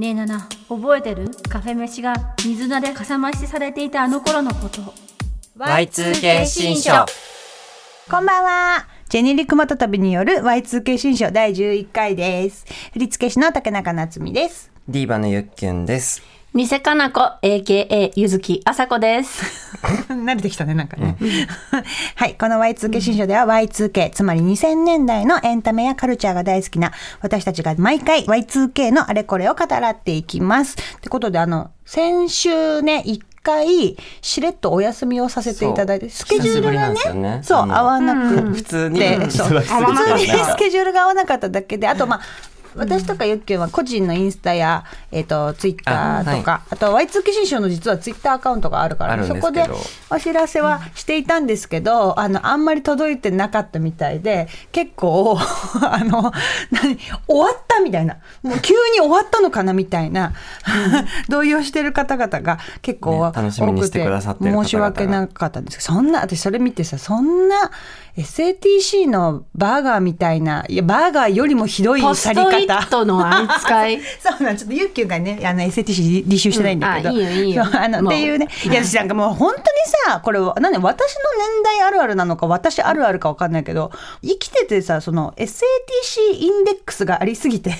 ねえナナ覚えてる？カフェ飯が水菜でかさ増しされていたあの頃のこと Y2K 新書こんばんは。ジェネリックマタ旅による Y2K 新書第11回です。振付師の竹中夏実です。ディーバのゆっきゅんです。ニセカナコ AKA ゆずきあさこです。慣れてきたね、なんかね。はい。この Y2K 新書では Y2K、つまり2000年代のエンタメやカルチャーが大好きな私たちが毎回 Y2K のあれこれを語らっていきます。ってことで、あの、先週ね、一回、しれっとお休みをさせていただいて、スケジュールがねね。そう、合わなくて、普通にそう。普通に。スケジュールが合わなかっただけで、あとまあ、私とかゆっきゅんは個人のインスタや、えっ、と、ツイッターとか、あ,、と Y2K 新書の実はツイッターアカウントがあるから、そこでお知らせはしていたんですけど、あの、あんまり届いてなかったみたいで、結構、あの、何、終わったみたいな、もう急に終わったのかなみたいな、動揺してる方々が結構ね楽しみにしてくださって申し訳なかったんですけど、そんな、私それ見てさ、そんな SATC のバーガーみたいな、いや、バーガーよりもひどいポ去りストイッ方。トの扱い。そうなん、ちょっとユッキュがね、あの SATC 履修してないんだけど。うんあいいよいいよ。あの、っていうね。いや、私なんかもう本当にさ、これ、なんで私の年代あるあるなのか、私あるあるかわかんないけど、生きててさ、その SATC インデックスがありすぎて、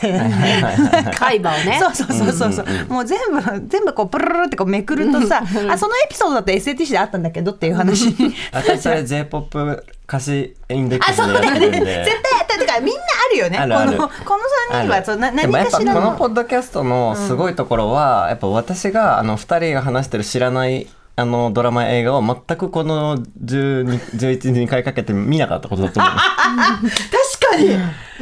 海馬をね。そうそうそうそうそう、もう全部全部こうプルルルってこうめくるとさ、あそのエピソードだって SATC であったんだけどっていう話。私それ J-POP 歌詞インデックあスでやそうだよね。ってるんで。絶対だからみんなあるよね。あるある。このこの3人はそうなで何もやっぱこかしらの。のポッドキャストのすごいところは、やっぱ私があの2人が話してる知らないあのドラマや映画を全くこの12 11に回かけて見なかったことだと思う。確かに。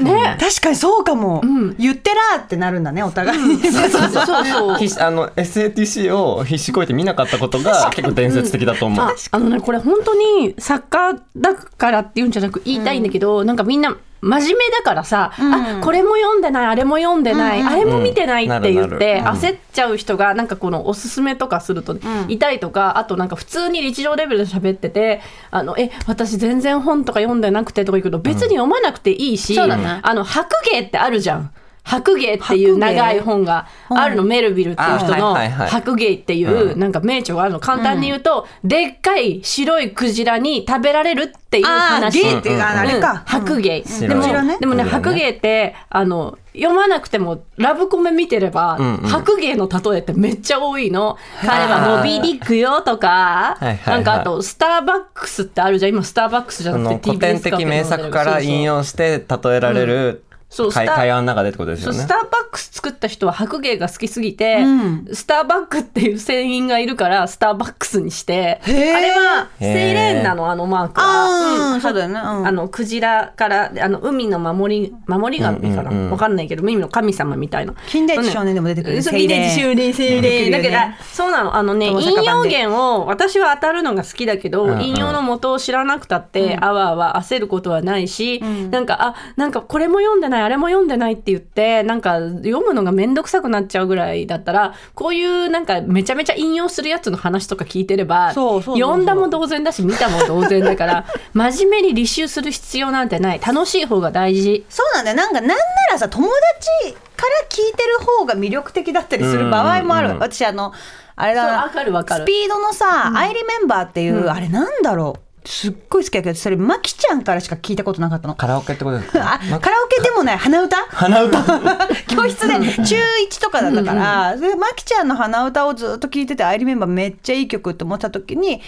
ね。確かにそうかも、言ってらーってなるんだねお互いに。そうそうそう。必死あの SATC を必死こいて見なかったことが結構伝説的だと思う、ああのねこれ本当に作家だからっていうんじゃなく言いたいんだけど、なんかみんな真面目だからさ、あこれも読んでないあれも読んでない、あれも見てないって言って、焦っちゃう人がなんかこのおすすめとかするといたりとか、あとなんか普通に日常レベルで喋っててあのえ私全然本とか読んでなくてとか言うけど別に読まなくていいし、あの白芸ってあるじゃん。白芸っていう長い本があるの、メルビルっていう人あの白芸っていうなんか名著があるの。簡単に言うと、でっかい白いクジラに食べられるっていう話。ゲイっていうかあれか、うん。白芸、白でもでもね白芸ってあの読まなくてもラブコメ見てれば、んうん。白芸の例えってめっちゃ多いの。彼はモビーディックよとかなんかあとスターバックスってあるじゃん。今スターバックスじゃあなくての古典的名作から引用して例えられる会そうスター会話の中でってことですよね。スターバックス作った人は白芸が好きすぎて、うん。スターバックっていう船員がいるからスターバックスにしてあれはセイレーンなの？あのマークは、あーん。そうだよね。うん。あのクジラからあの海の守り守り神かな、うんうんかんないけど海の神様みたいな。金田一少年でも出てくる。そうセイレーン。金田一少年セイレーン。だけどそうなの。あのね引用源を私は当たるのが好きだけど、うんうん。引用の元を知らなくたって、あわあわ焦ることはないし、なんかあなんかこれも読んでないあれも読んでないって言ってなんか読むのが面倒くさくなっちゃうぐらいだったらこういうなんかめちゃめちゃ引用するやつの話とか聞いてれば読んだも同然だし見たも同然だから 真面目に履修する必要なんてない。楽しい方が大事。そうなんだよ。なんかなんならさ友達から聞いてる方が魅力的だったりする場合もある、うんうん。私あのあれだな。そうわかるわかる。スピードのさ、アイリメンバーっていう、あれなんだろう？すっごい好きだけどそれマキちゃんからしか聞いたことなかったの。カラオケってことですか？あカラオケでもない。鼻歌？鼻歌？教室で。中1とかだったから、でマキちゃんの鼻歌をずっと聞いてて、アイリメンバーめっちゃいい曲って思った時に、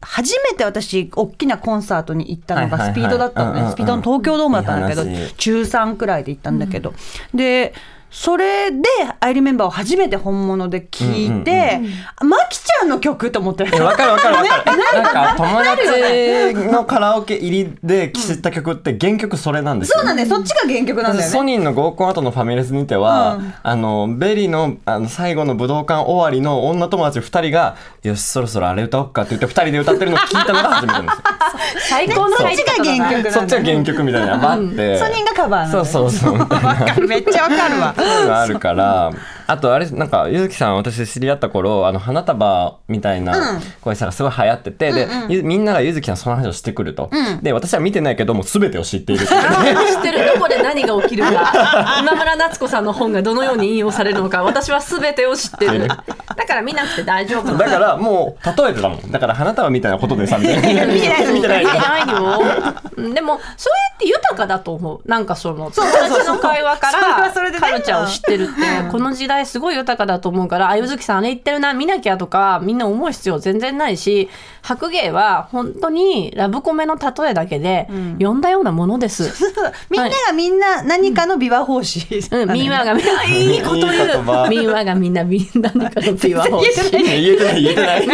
初めて私、大きなコンサートに行ったのがスピードだったのね。スピードの東京ドームだったんだけど中3くらいで行ったんだけど。で、それで、 I remember を初めて本物で聞いて、マキちゃんの曲と思って。えわかるわかるわかる。なんか友達のカラオケ入りで知った曲って原曲それなんですよ。そうなんだよ。そっちが原曲なんだよね。ソニーの合コン後のファミレスにては、うんあのベリーのあの最後の武道館終わりの女友達2人が「よしそろそろあれ歌おっか」って言って2人で歌ってるのを聞いたのが初めてですよ。最高のそっちが原曲なんだそっちが原曲みたいなのがあって、ソニーがカバーそうそうそうめっちゃわかるわ。のがあるからあとあれなんかゆずきさん私知り合った頃あの花束みたいな声さがすごい流行ってて、でゆみんながゆずきさんその話をしてくると、で私は見てないけどもう全てを知っている知ってる。どこで何が起きるか。今村夏子さんの本がどのように引用されるのか私は全てを知ってる。だから見なくて大丈夫だからもう例えてたもん。だから花束みたいなことでさみたいな。見てない。見てない。見てないよ。うんでもそれって豊かだと思う。なんかその友達の会話からカルチャーを知ってるってこの時代すごい豊かだと思うからあゆずきさんあれ言ってるな見なきゃとかみんな思う必要全然ないし白芸は本当にラブコメの例えだけで読んだようなものです。みんながみんな何かの琵琶法師。うん、みんながみんないいこと言う。みんながみんな みんな何かの琵琶法師。言えてない言えてない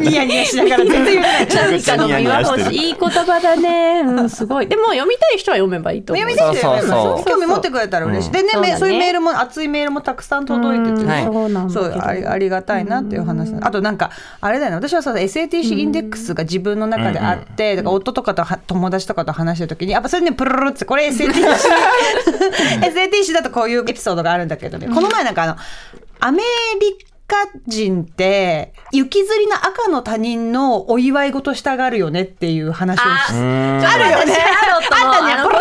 ニヤニヤしながら全然言えない。何かの琵琶法師。いい言葉だね。うん、すごい。でも読みたい人は読めばいいと思う。読みたい人はそうそうそう興味持ってくれたら嬉しい。でねそういうメールも熱いメールもたくさん届いててね。はい。そうなんだそうけどありありがたいなっていう話、あとなんかあれだよね。私はさ SATC インデックスが自分の中であって、だから夫とかとは友達とかと話してる時にやっぱそれねプルルルってこれ SATC SATC だとこういうエピソードがあるんだけどね、この前なんかあのアメリカ人って雪吊りの赤の他人のお祝い事したがるよねっていう話をしあるよね。あったね。あのこと、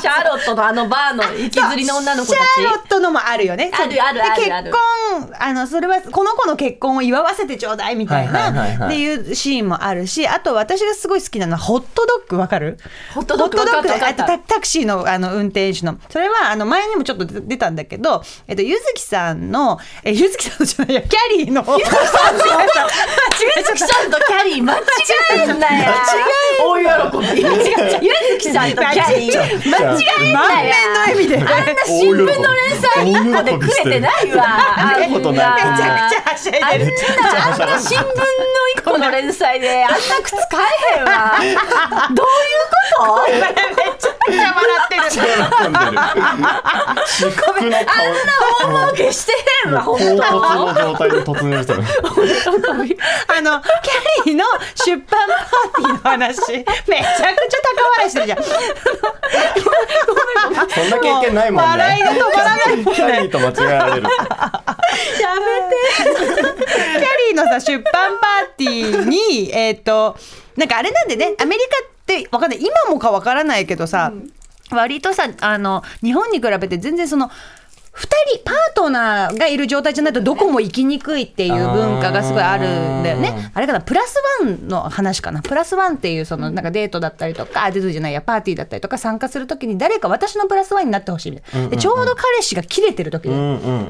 シャーロットのあのバーの雪吊りの女の子たち。シャーロットのもあるよね。あるあるあるあるで結婚あのそれはこの子の結婚を祝わせてちょうだいみたいないっていうシーンもあるし、あと私がすごい好きなのはホットドッグわかる？ホットドッグわかったわかったあとタタクシーのあの運転手のそれはあの前にもちょっと出たんだけど、えっとゆずきさんのえゆずきさんじゃないやキャリーのゆずきさんゆずきさんとキャリー間違えんなよ。大喜び。ゆずきさんとキャリー間違えんなよ。満面の笑みで。あんな新聞の連載一個で食えてないわ。あんな見たことないめちゃくちゃはしゃいあんでる。な、あんな新聞の一個の連載で、あんな靴買えへんわ。どういうことめちゃくちゃ笑ってる。喜んでる至福の顔大儲けしてへんわ、本唐突当。の状態で突入してるあの、キャリーの出版パーティーの話、めちゃくちゃ高笑いしてるじゃん。そんな経験ないもんね。笑いが止まらない。キャリーと間違えられるやめて。キャリーのさ、出版パーティーに、えっ、と、なんかあれなんでね、アメリカってわかんない、今もかわからないけどさ、割とさ、あの、日本に比べて全然その、二人パートナーがいる状態じゃないとどこも行きにくいっていう文化がすごいあるんだよね。あれかなプラスワンの話かなプラスワンっていうそのなんかデートだったりとかあデートじゃないやパーティーだったりとか参加するときに誰か私のプラスワンになってほしいみたいな。でちょうど彼氏が切れてる時で。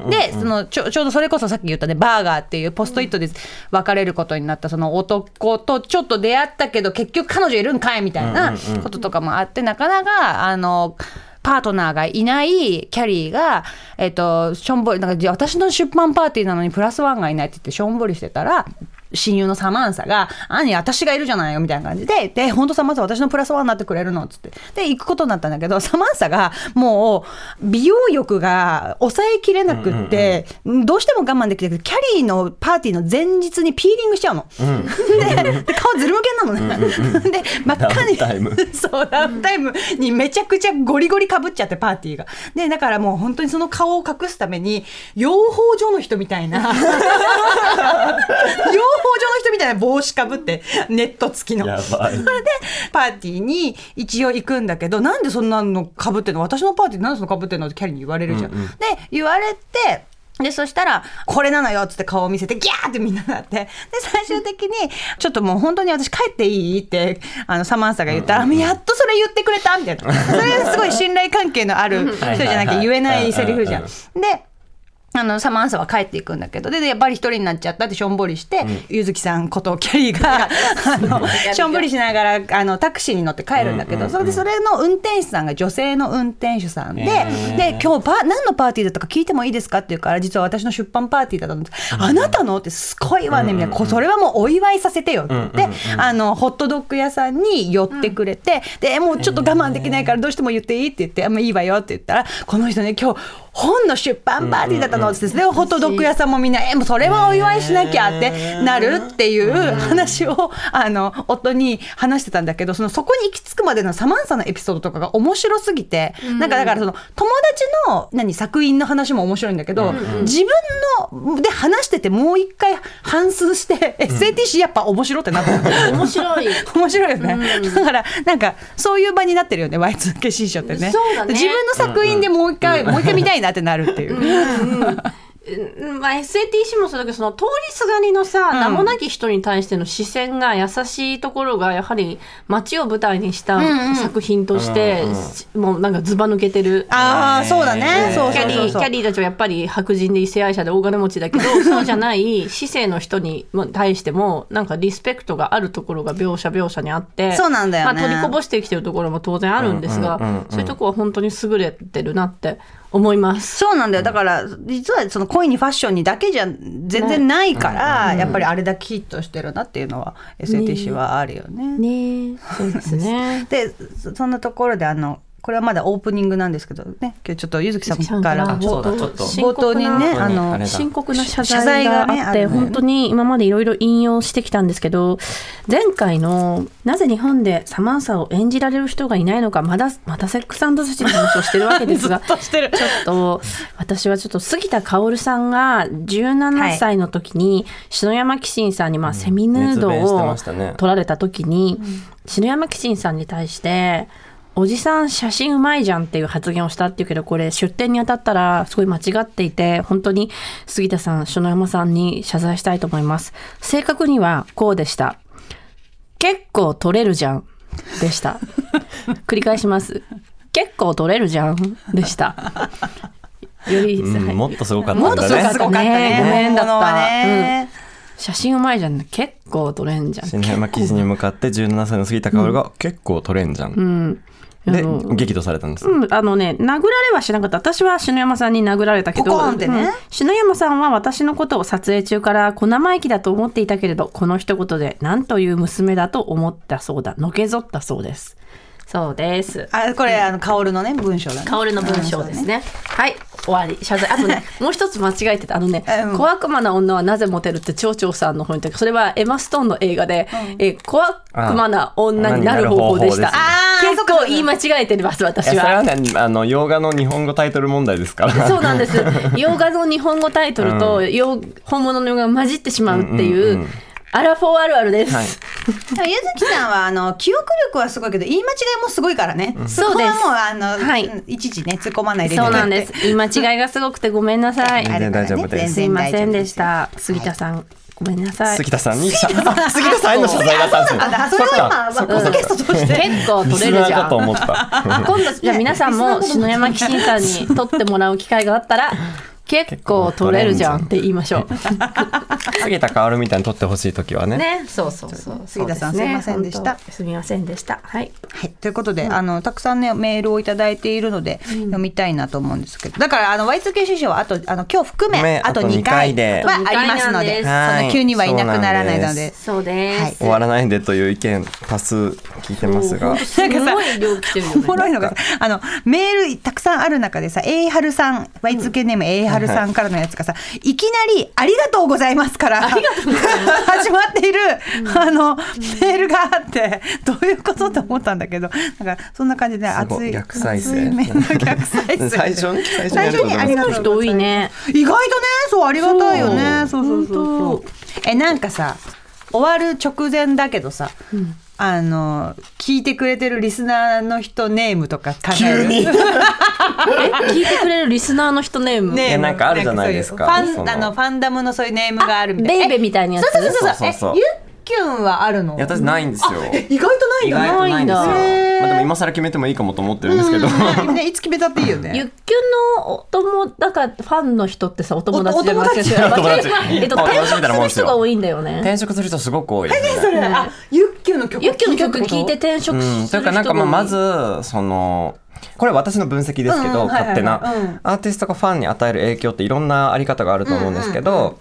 でそのちょちょうどそれこそさっき言ったねバーガーっていうポストイットで別れることになったその男とちょっと出会ったけど結局彼女いるんかいみたいなこととかもあってなかなかあの。パートナーがいないキャリーが、えっとしょんぼりなんか私の出版パーティーなのにプラスワンがいないって言ってしょんぼりしてたら親友のサマンサが「兄私がいるじゃないよ」みたいな感じで「で本当サマンサ私のプラスワンになってくれるの?」っつってで行くことになったんだけどサマンサがもう美容欲が抑えきれなくって、どうしても我慢できてキャリーのパーティーの前日にピーリングしちゃうの。でで顔ずるむけなのね。で真っ赤にダウンタイムそうダウンタイムにめちゃくちゃゴリゴリかぶっちゃってパーティーが。でだからもう本当にその顔を隠すために養蜂所の人みたいな養 の人みたいな帽子かぶってネット付きの。それでパーティーに一応行くんだけどなんでそんなのかぶってんの私のパーティーでなんでそのかぶってんのってキャリーに言われるじゃん。で言われてで、そしたら、これなのよっつって顔を見せて、ギャーってみんななって。で、最終的に、ちょっともう本当に私帰っていいって、あの、サマンサが言ったら、やっとそれ言ってくれたみたいな。それすごい信頼関係のある人じゃなきゃ言えないセリフじゃん。で、あのサマンサは帰っていくんだけどででやっぱり一人になっちゃったってしょんぼりして、ゆずきさんことキャリーが あのしょんぼりしながらあのタクシーに乗って帰るんだけど、それでそれの運転手さんが女性の運転手さんで、で今日パ何のパーティーだったか聞いてもいいですかって言うから実は私の出版パーティーだったんです、あなたの？ってすごいわねみたいな、こそれはもうお祝いさせてよって言って、あのホットドッグ屋さんに寄ってくれて、でもうちょっと我慢できないからどうしても言っていいって言って「あもういいわよ」って言ったら「この人ね今日本の出版パーティーだったのってですね、ホットドッグ屋さんもみんな、え、もうそれはお祝いしなきゃってなるっていう話を、あの、夫に話してたんだけど、その、そこに行き着くまでのサマンサのエピソードとかが面白すぎて、なんかだからその、友達の、何、作品の話も面白いんだけど、自分の、で話しててもう一回反芻して、SATC やっぱ面白ってなった。面白い。面白いよね、だからなんかそういう場になってるよね Y2K 新書ってね。そう自分の作品でもう一回、もう一回見たいなってなるっていう、うんまあ、SATC もそうだけどその通りすがりのさ、名もなき人に対しての視線が優しいところがやはり街を舞台にした作品として、もうなんかずば抜けてる。ああそうだね、キャリーキャリーたちはやっぱり白人で異性愛者で大金持ちだけどそうじゃない市政の人にも対してもなんかリスペクトがあるところが描写描写にあってそうなんだよね。まあ、取りこぼしてきてるところも当然あるんですが、そういうところは本当に優れてるなって思います。そうなんだよだから実はその恋にファッションにだけじゃ全然ないから、やっぱりあれだけヒットしてるなっていうのは SATC はあるよね。ねそうですね。でそそんなところであのこれはまだオープニングなんですけどね今日ちょっとゆずきさんからゆずきそうだちょっと。冒頭にねあの深刻な謝謝罪罪があって、本当に今までいろいろ引用してきたんですけど前回のなぜ日本でサマンサを演じられる人がいないのかまだまたセックスザシティの話をしてるわけですが ずっとしてる。ちょっと私はちょっと杉田薫さんが17歳の時に篠山紀信さんにまあセミヌードをましたね。撮られた時に篠山紀信さんに対しておじさん写真うまいじゃんっていう発言をしたっていうけどこれ出典にあたったらすごい間違っていて本当に杉田さん篠山さんに謝罪したいと思います。正確にはこうでした。結構撮れるじゃんでした。繰り返します。結構撮れるじゃんでした。より、うんはいもっとすごかったんもっとすごかっただね。すごかった。ねごめんだった写真うまいじゃん。結構撮れんじゃん。新山記事に向かって17歳の杉田薫が結構取れんじゃん、うんで激怒されたんです、うん、あのね殴られはしなかった。私は篠山さんに殴られたけど。ね。うん。篠山さんは私のことを撮影中から小生意気だと思っていたけれどこの一言で何という娘だと思ったそうだ。のけぞったそうですそうです。あこれあの薫のね文章だね。薫の文章ですね。はい終わり。謝罪。あとね もう一つ間違えてた。あのねうん。小悪魔な女はなぜモテるって蝶々さんの本にそれはエマ・ストーンの映画で、えー小悪魔な女になる方法でした。あー。結構言い間違えてます私いやそれははねあの洋画の日本語タイトル問題ですから。そうなんです。洋画の日本語タイトルと洋本物の洋画が混じってしまうっていう、うんうんうんアラフォーあるあるです。はい。でもゆずきさんはあの記憶力はすごいけど言い間違いもすごいからね、そこはもうあの、はい。うんいちいちね突っ込まないで。そうなんです。言い間違いがすごくてごめんなさい。全然大丈夫です。全すいませんでした。杉田さん、ごめんなさい。杉田さんに謝 杉田さんへの謝罪だったんですよ夫ですあそれを今ポッドキャストとして。結構リ取れるじゃん。今度じゃあ皆さんも篠山紀信さんに撮ってもらう機会があったら結構取れるじゃんって言いましょう。杉田薫みたいに撮ってほしい時はね。ね、そうそうそう。杉田さんすねすいませんでした。すみませんでした。はい。はい、ということで、あのたくさんねメールをいただいているので、読みたいなと思うんですけど。だからあの Y2K 師匠はあとあの今日含めねあとあと2 2回はありますので。はい。そんな急にはいなくならないので。そうです。はい。終わらないでという意見多数聞いてますが。すごい量来てるよね。おもろいのがあのメールたくさんある中でさ A 春さん Y2K ネーム A 春さんからのやつがさ、いきなり「ありがとうございます」から始まっている、あのメールがあってどういうことと思ったんだけどなんかそんな感じで熱い逆再生。逆再生。最初にありがとう。人多いね。意外とねそうありがたいよね。そう。そうそうそう本えなんかさ終わる直前だけどさ、あの聞いてくれてるリスナーの人ネームとか考える。え？聞いてくれるリスナーの人ネーム？ネームいやなんかあるじゃないですか。ファンあのファンダムのそういうネームがあるみたい。なベイベみたいなやつ。そうそうそうそうそうそう。そうえ？ゆっきゅんはあるの？いや私ないんですよ。意外とないんだ。意外とないんまあでも今更決めてもいいかもと思ってるんですけど。うんねいつ決めたっていいよゆっねきゅんのお友だからファンの人ってさお友達じゃなくてお友達。お友達えっと転職する人が多いんだよね。転職する人すごく多いですねそれ？あゆっの曲ゆっきゅんの曲聞いてて転職うん、する人。がというかなんかまあま。ずそのこれ私の分析ですけど、勝手な、うん。アーティストがファンに与える影響っていろんなあり方があると思うんですけど、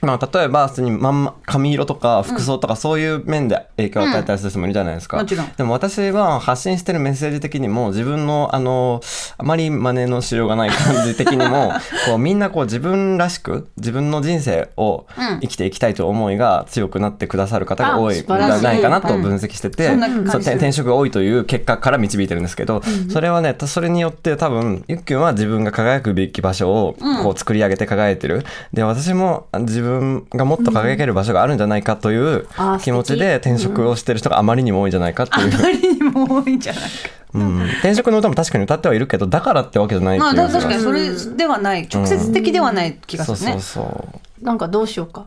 まあ、例えば普通にまんま髪色とか服装とかそういう面で影響を与えたりする人もいるじゃないですか、うんでも私は発信してるメッセージ的にも自分のあのあまり真似のしようがない感じ的にも こうみんなこう自分らしく自分の人生をうん。生きていきたいという思いが強くなってくださる方が多いんじゃないかなと分析してて、そんそう転職が多いという結果から導いてるんですけど、それはねそれによって多分ゆっきゅんは自分が輝くべき場所をこう作り上げて輝いてる、で私も自分がもっと輝ける場所があるんじゃないかという気持ちで転職をしてる人があまりにも多いんじゃないかっていう、あまりにも多いんじゃないか。うん、転職の歌も確かに歌ってはいるけどだからってわけじゃないまあ、確かにそれではない、直接的ではない気がするね。そうそうそう。なんかどうしようか。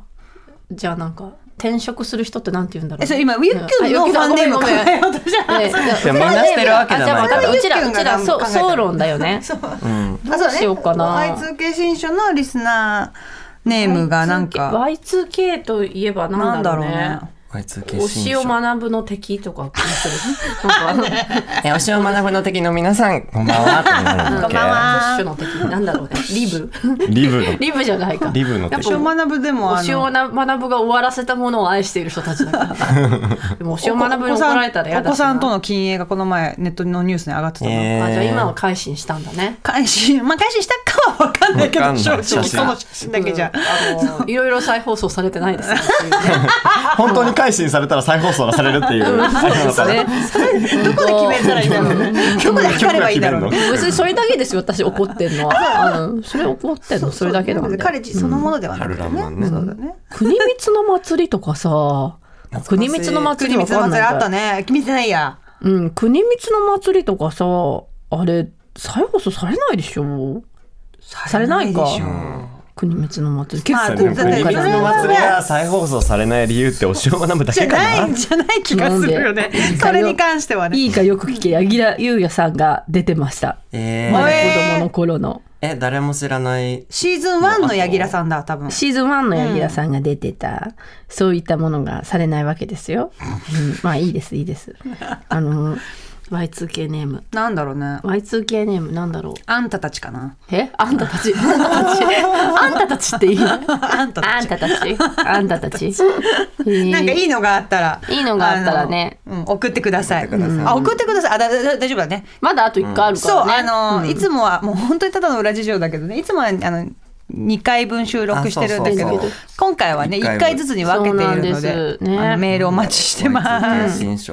じゃあなんか転職する人ってなんて言うんだろう。え、それ今、ウィッキュンのファンネーム考えようとみんなしてるわけじゃない。あじゃあうちらうちらそう総論だよね。そう。うん。あ、そうどうしようかな。Y2K 新書のリスナーネームがなんか、Y2K といえばななんんだろうね。ね。Y2K 推しを学ぶの敵とか気がするなんかえ推しを学ぶの敵の皆さん こんばんは。こんばんは。プッシュの敵なんだろうね。リブ。リブの。リブじゃないか。リブの推しを学ぶでもあ推しをの、学ぶが終わらせたものを愛している人たちだから。でも推しを学ぶに怒られたら嫌だお子さんとの禁煙がこの前ネットのニュースに上がってたの。えー。あじゃあ今は改心したんだね。開始、まあ開始したかは分かんないけど、正直その写真だけじゃ。いろいろ再放送されてないです 本当に改心されたら再放送がされるっていう、そうですね。どこで決めたらいいんだろうね。どこで測ればいいんだろうね。別にそれだけですよ。私怒ってんの。はう。んそれ怒ってんの。それだけなんで。彼自そのものではなくてね。国光の祭りとかさ国光の祭りわ国光の祭りあかんないからったね。見てないや。うん。国光の祭りとかさあれ再放送されないでしょ？されないかでしょ。国光の祭り。結まあ構国光の祭りが再放送されない理由って推しを学ぶだじゃけかなないんじゃない気がするよね。それに関してはね。いいかよく聞け柳楽優弥さんが出てました。えまだえー子供の頃の。え誰も知らない。シーズン1の柳楽さんだ、多分。シーズン1の柳楽さんが出てた、そういったものがされないわけですよ、うん、まあいいですいいです。あの Y2K ネームなんだろうね。Y2K ネームなんだろうあんたたちかな。え？あんたたちあんたたちあんたたちっていい？あんたたち。あんたたちあんたたちなんかいいのがあったら。いいのがあったらね。うん、送ってください。送ってくださいうんあ、送ってください。あ、だだ大丈夫だね。まだあと1回あるかそう、あの、うんいつもはもう本当にただの裏事情だけどね。いつもはあの。2回分収録してるんだけど今回はね1一回ずつに分けているのでね。あのメールお待ちしてま Y2K す。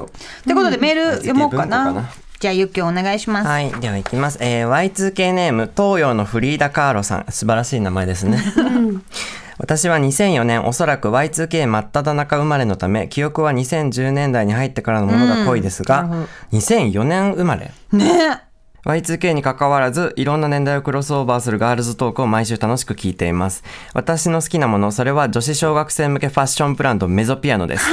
ということでメール読もうかな。じゃあゆっきょお願いします。はい。ではいきます、えー、Y2K ネーム東洋のフリーダ・カーロさん。素晴らしい名前ですね。私は2004年おそらく Y2K 真っ只中生まれのため記憶は2010年代に入ってからのものが濃いですが、2004年生まれ。ね Y2K に関わらず、いろんな年代をクロスオーバーするガールズトークを毎週楽しく聞いています。私の好きなもの、それは女子小学生向けファッションブランドメゾピアノです。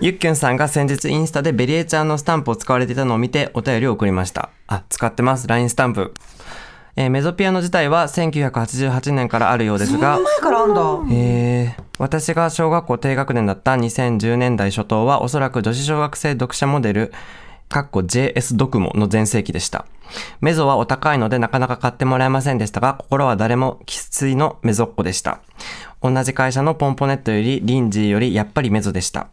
ゆっきゅんさんが先日インスタでベリエちゃんのスタンプを使われていたのを見てお便りを送りました。あ、使ってます。LINE スタンプ。えーメゾピアノ自体は1988年からあるようですが、前からあんだ。えー私が小学校低学年だった2010年代初頭はおそらく女子小学生読者モデル、かっこ JS 読モの全盛期でした。メゾはお高いのでなかなか買ってもらえませんでしたが、心は誰も喫水のメゾっ子でした。同じ会社のポンポネットよりリンジーよりやっぱりメゾでした。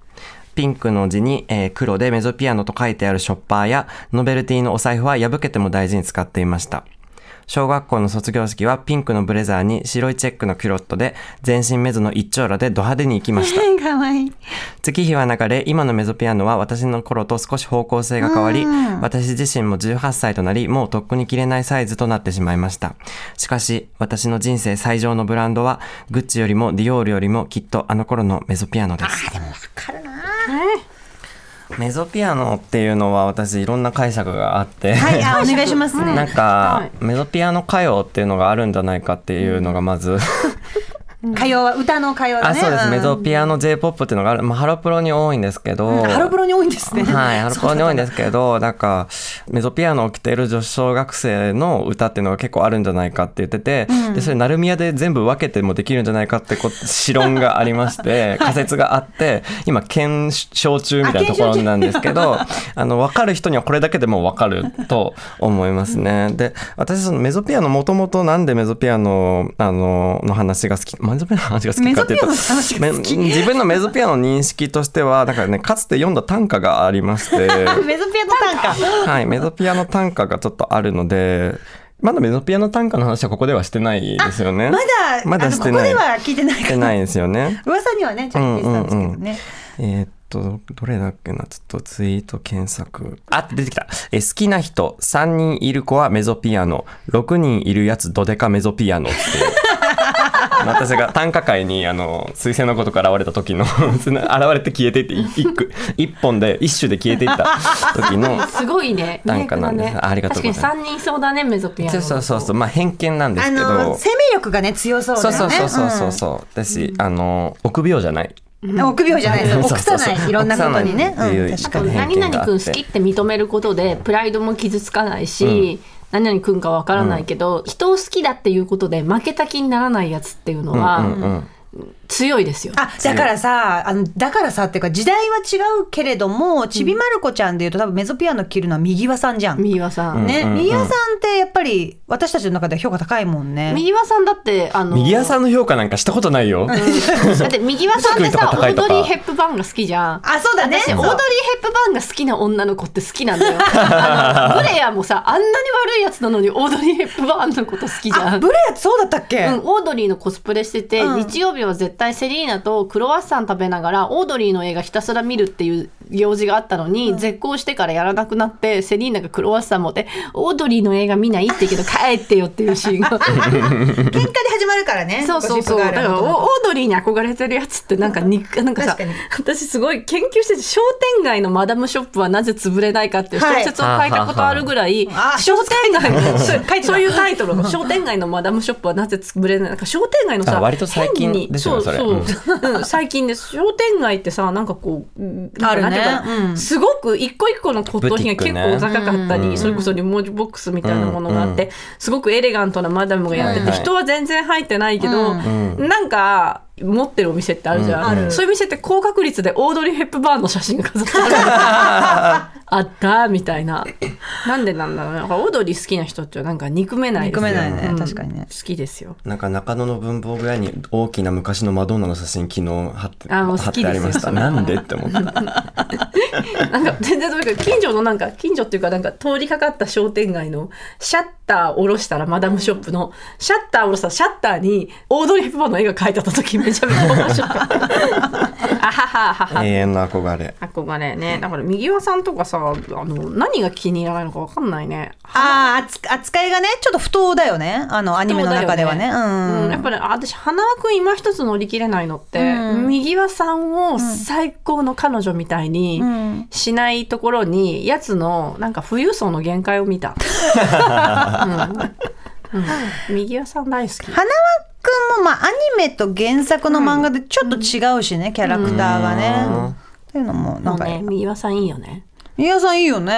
ピンクの字に、えー黒でメゾピアノと書いてあるショッパーやノベルティのお財布は破けても大事に使っていました。小学校の卒業式はピンクのブレザーに白いチェックのキュロットで全身メゾの一丁羅でド派手に行きました。かわいい。月日は流れ、今のメゾピアノは私の頃と少し方向性が変わり、私自身も18歳となり、もうとっくに着れないサイズとなってしまいました。しかし、私の人生最上のブランドは、グッチよりもディオールよりもきっとあの頃のメゾピアノです。メゾピアノっていうのは私いろんな解釈があって、はい、あ、お願いしますね。なんか、メゾピアノ歌謡っていうのがあるんじゃないかっていうのがまず、歌謡は歌の歌謡だあ、ね。そうです。んメゾピアノ J-POP っていうのがある。まあ、ハロプロに多いんですけど。ハロプロに多いんですね。はい、ハロプロに多いんですけど、なんか、メゾピアノを着ている女子小学生の歌っていうのが結構あるんじゃないかって言ってて、で、それ、ナルミヤで全部分けてもできるんじゃないかってこ、持論がありまして、仮説があって、今、検証中みたいなところなんですけど、あの、分かる人にはこれだけでも分かると思いますね。で、私、そのメゾピアノ、もともとなんでメゾピアノ、あの、の話が好き、メゾピアノの話が好きかっていうと自分のメゾピアノの認識としてはなんかね かつて読んだ短歌がありまして。メゾピアノ短歌。はいメゾピアノ短歌がちょっとあるのでまだメゾピアノ短歌の話はここではしてないですよね。まだまだしてない。ここでは聞いてないしてないですよね。噂にはねちゃんと聞いてたんですけどね、えーっとどれだっけなちょっとツイート検索。あ出てきた。え好きな人3人いる子はメゾピアノ6人いるやつドデカメゾピアノっていう 私が短歌界にあの彗星のことから現れた時の 現れて消えていって一句一本で一首で消えていった時の すごいね。なんかなんです。ね。ありがとうございます。確かに三人そうだねメゾピアノそうそうそうそう。まあ偏見なんですあけど。の生命力がね強そうだそうよね。そうそうそうそうそうだし、あの臆病じゃない。うん。臆病じゃない。ですそう臆さないいろんなことにね、ううん、あと確かに。何々君好きって認めることでプライドも傷つかないし、何々君かわからないけど、人を好きだっていうことで負けた気にならないやつっていうのは、うんうん強いですよ。あだからさあのだからさっていうか時代は違うけれどもちびまる子ちゃんでいうと多分メゾピアノ着るのは右輪さんじゃん。右輪さん、ね、右輪さんってやっぱり私たちの中では評価高いもんね。右輪さんだってあの右屋さんの評価なんかしたことないよ。だって右輪さんってさオードリー・ ヘップバーンが好きじゃん。あそうだね。私、オードリー・ヘップバーンが好きな女の子って好きなんだよ。あのブレアもさ、あんなに悪いやつなのに、オードリー・ヘップバーンのこと好きじゃん。あブレアってそうだったっけ？うん、オードリーのコスプレしてて、うん日曜日は絶対セリーナとクロワッサン食べながらオードリーの映画ひたすら見るっていう行事があったのに、絶交してからやらなくなってセリーナがクロワッサン持ってオードリーの映画見ないって言うけど帰ってよっていうシーンが。喧嘩で始まるからね。そうそうそう。だからオオードリーに憧れてるやつってなんかに なんかさ私すごい研究してて商店街のマダムショップはなぜ潰れないかっていう小説を書いたことあるぐらい、はい商店街のそう書いうタイトルが商店街のマダムショップはなぜ潰れないなんか。商店街のさあ割と最近変にそうそう、うん、最近です商店街ってさなんかこううんあるね。なんていうかなうん。すごく一個一個の骨董品が結構高かったり、うん。それこそリモートボックスみたいなものがあって、すごくエレガントなマダムがやってて、はいはい人は全然入ってないけど、ん。なんか持ってるお店ってあるじゃん、うん。そういう店って高確率でオードリー・ヘップバーンの写真が飾ってある。あったみたいな。なんでなんだろうね。なんかオードリー好きな人ってなんか憎めない憎めないね。うん。確かにね。好きですよ。なんか中野の文房具屋に大きな昔のマドンナの写真昨日貼ってあもう貼っ好ありました。なんでって思った。なんか全然どういうか近所のなんか近所っていうかなんか通りかかった商店街のシャッター下ろしたらマダムショップのシャッター下ろしたらシャッターにオードリー・ヘップバーンの絵が描いてあった時めちゃめちゃ面白かった。あはははは。永遠の憧れ。憧れね。だから右輪さんとかさあの何が気に入らないのか分かんないね。ああ扱扱いがねちょっと不当だよね。あのアニメの中ではね。うん。うん。やっぱりあ私花輪君今一つ乗り切れないのって、うん。右輪さんを最高の彼女みたいにうん。しないところにやつのなんか富裕層の限界を見た、うん。うん。右輪さん大好き。花輪くんもまあアニメと原作の漫画でちょっと違うしね、キャラクターがね。うん。っていうのもなんか、もうね右輪さんいいよね。宮さんいいよね、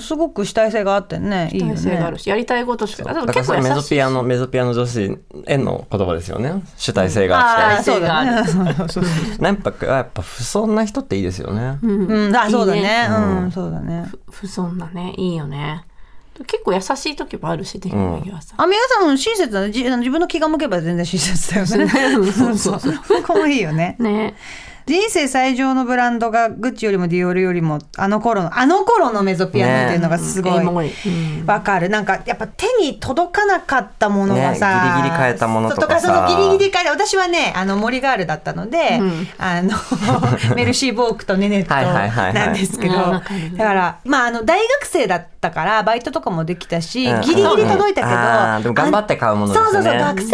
すごく主体性があってねいいよ体性があるね。しやりたいことしかでもだからそれメゾ結構優しいピアのメゾピアの女子への言葉ですよね。主体性があって。ああそうだね。なんかやっぱ不遜な人っていいですよね。うん、あそうだね。いいね。うん、そうだね。不損だねいいよね結構優しい時もあるしさん。あ宮さんも親切だね。じ自分の気が向けば全然親切だよね。そうそうそうここもいいよね。ね。人生最上のブランドがグッチよりもディオールよりもあの頃のあの頃のメゾピアノっていうのがすごいわかる。なんかやっぱ手に届かなかったものがさ、ねギリギリ買えたものとかさ。そのギリギリ買えた。私はねあの森ガールだったので、うん。あの メルシー・ボークとネネットなんですけど。だからまああの大学生だったからバイトとかもできたし、うん。ギリギリ届いたけど、あーでも頑張って買うものですね。そうそうそう学生の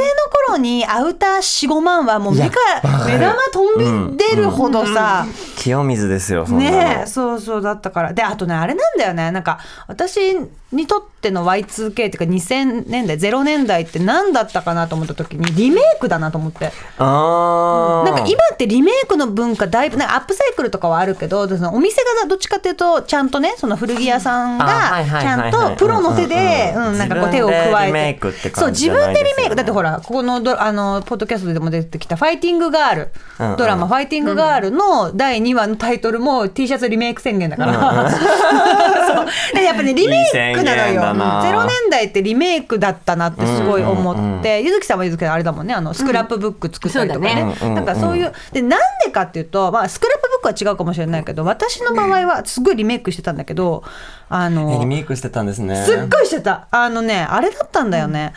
頃にアウター45万はもう目から目玉飛び出るほどさ、清水ですよ。ねえそうそうだったから。であとねあれなんだよね。なんか私にとっての Y2K っていうか2000年代0年代って何だったかなと思った時にリメイクだなと思って。あー。なんか今ってリメイクの文化だいぶなんかアップサイクルとかはあるけどそのお店がどっちかっていうとちゃんとねその古着屋さんがちゃんとプロの手でうんうんうんうん。なんかこう手を加えて。クってそう自分でリメイク。だってほらここのドあのポッドキャストでも出てきた「ファイティングガール」うんうん。ドラマ「ファイティングガール」の第2話のタイトルも T シャツリメイク宣言だから。そう。でやっぱねリメイクなのよな。ゼロ年代ってリメイクだったなってすごい思って、ゆずきさんはゆずきさんあれだもんねあのスクラップブック作ったりとかね,、うんね。なんかそういうでなんでかっていうと、まあ、スクラップブックは違うかもしれないけど私の場合はすごいリメイクしてたんだけどあえのリメイクしてたんですね。すっごいしてた。あのねあれだったんだよね、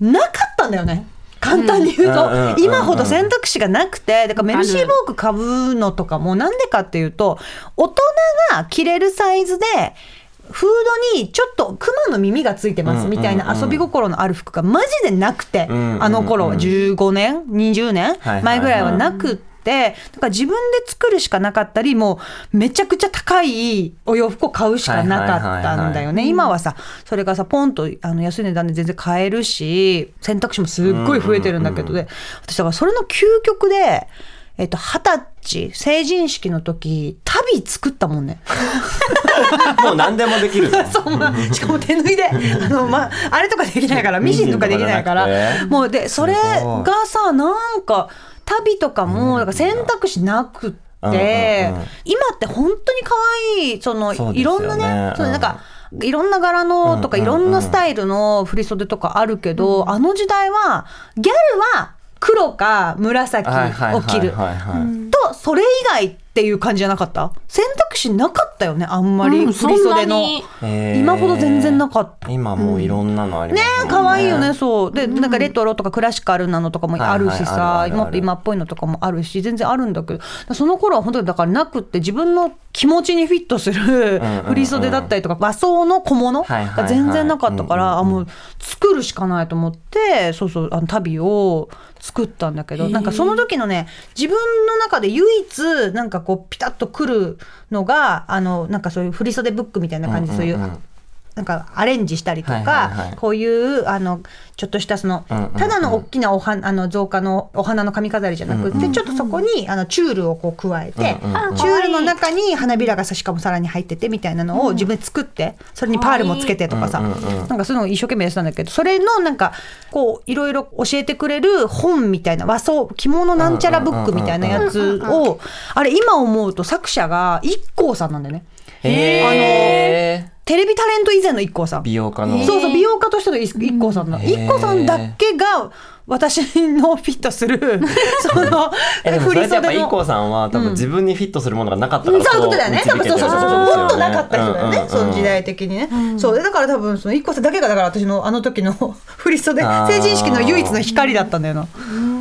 なかったんだよね。簡単に言うと、うん。うんうんうん今ほど選択肢がなくてだからメルシーボーク買うのとかもなんでかっていうと大人が着れるサイズでフードにちょっとクマの耳がついてますみたいな遊び心のある服がマジでなくて、あの頃は15年20年はい前ぐらいはなくって。だから自分で作るしかなかったりもうめちゃくちゃ高いお洋服を買うしかなかったんだよね。今はさそれがさポンとあの安い値段で全然買えるし選択肢もすっごい増えてるんだけどで私だからそれの究極でえっと二十歳成人式の時旅作ったもんね。もう何でもできる そうまあしかも手縫いで。あの、まあ、あれとかできないからミシンとかできないから。もうでそれがさなんか旅とかもなんか選択肢なくって、今って本当に可愛いそのそね。いろんなねうん。そのなんかいろんな柄のとかいろんなスタイルの振り袖とかあるけど、あの時代はギャルは黒か紫を着る。とそれ以外っていう感じじゃなかった？選択肢なかったよねあんまりうん振り袖の。今ほど全然なかった。今もういろんなのありますね。もん可愛いよねそう。でなんかレトロとかクラシカルなのとかもあるしさもっと今っぽいのとかもあるし全然あるんだけどその頃は本当にだからなくって自分の気持ちにフィットする振り袖だったりとか和装の小物が全然なかったからあもう作るしかないと思ってそうそうあの旅を作ったんだけどなんかその時のね自分の中で唯一なんかこうピタッとくるのがあのなんかそういう振り袖ブックみたいな感じでそういうなんかアレンジしたりとか、こういうあのちょっとしたその、うんうんうん。ただの大きなお花あの造花のお花の髪飾りじゃなくって、ちょっとそこにあのチュールをこう加えて、うんうんうん。チュールの中に花びらがさしかもさらに入っててみたいなのを自分で作ってそれにパールもつけてとかさ、うんうんうん。なんかそういうのを一生懸命やってたんだけどそれのなんかこういろいろ教えてくれる本みたいな和装着物なんちゃらブックみたいなやつをあれ今思うと作者が IKKO さんなんだよね。へーテレビタレント以前の IKKO さん。美容家の。そうそう美容家としての IKKO さんの。IKKO さんだけが私のフィットする そのえでもそ振りれってやっぱ袖の IKKO さんは多分自分にフィットするものがなかったからそういうことだよね。多分そうそうそうそう。もっとなかった人だよね。その時代代的にね。そうでだから多分その一個さんだけがだから私のあの時の 振り袖成人式の唯一の光だったんだよな。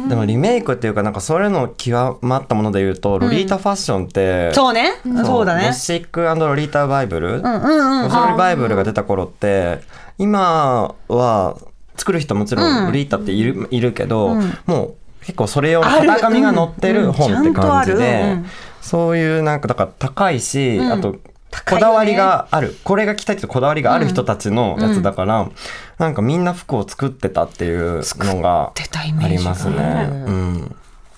でもリメイクっていうかなんかそれの極まったもので言うと、ロリータファッションってそうね。そうだねゴ。シックロリータバイブル、うんうんうん。ゴシックバイブルが出た頃って今は作る人もちろんロリータっている,、いるけど、もう結構それ用の型紙が載ってる本って感じでうん。そういうなんかだから高いし、ん。あとこだわりがある、これが着たいってこだわりがある人たちのやつだから、なんかみんな服を作ってたっていうのがありますね。うん。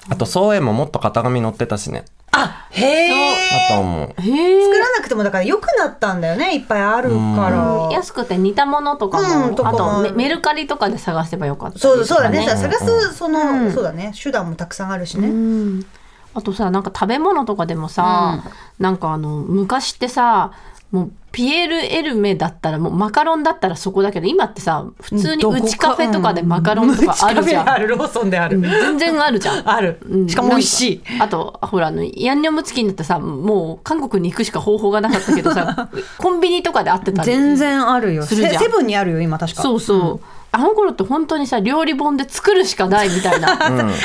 あと、総園ももっと型紙載ってたしね。あへえ。だと思う。へえ作らなくてもだから良くなったんだよね。いっぱいあるから。安くて似たものとかも、うんとかもあとメメルカリとかで探せばよかったりそうそうだね。探すそのそうだね。手段もたくさんあるしね。うんあとさなんか食べ物とかでもさ、なんかあの昔ってさもうピエール・エルメだったらもうマカロンだったらそこだけど今ってさ普通にうちカフェとかでマカロンとかあるじゃん、あるローソンである。全然あるじゃん。ある。うんしかも美味しい。あとほらあのヤンニョムチキンだってさもう韓国に行くしか方法がなかったけどさ コンビニとかであってたり。全然あるよ。セブンにあるよ今確か。そうそう、あの頃って本当にさ料理本で作るしかないみたいな。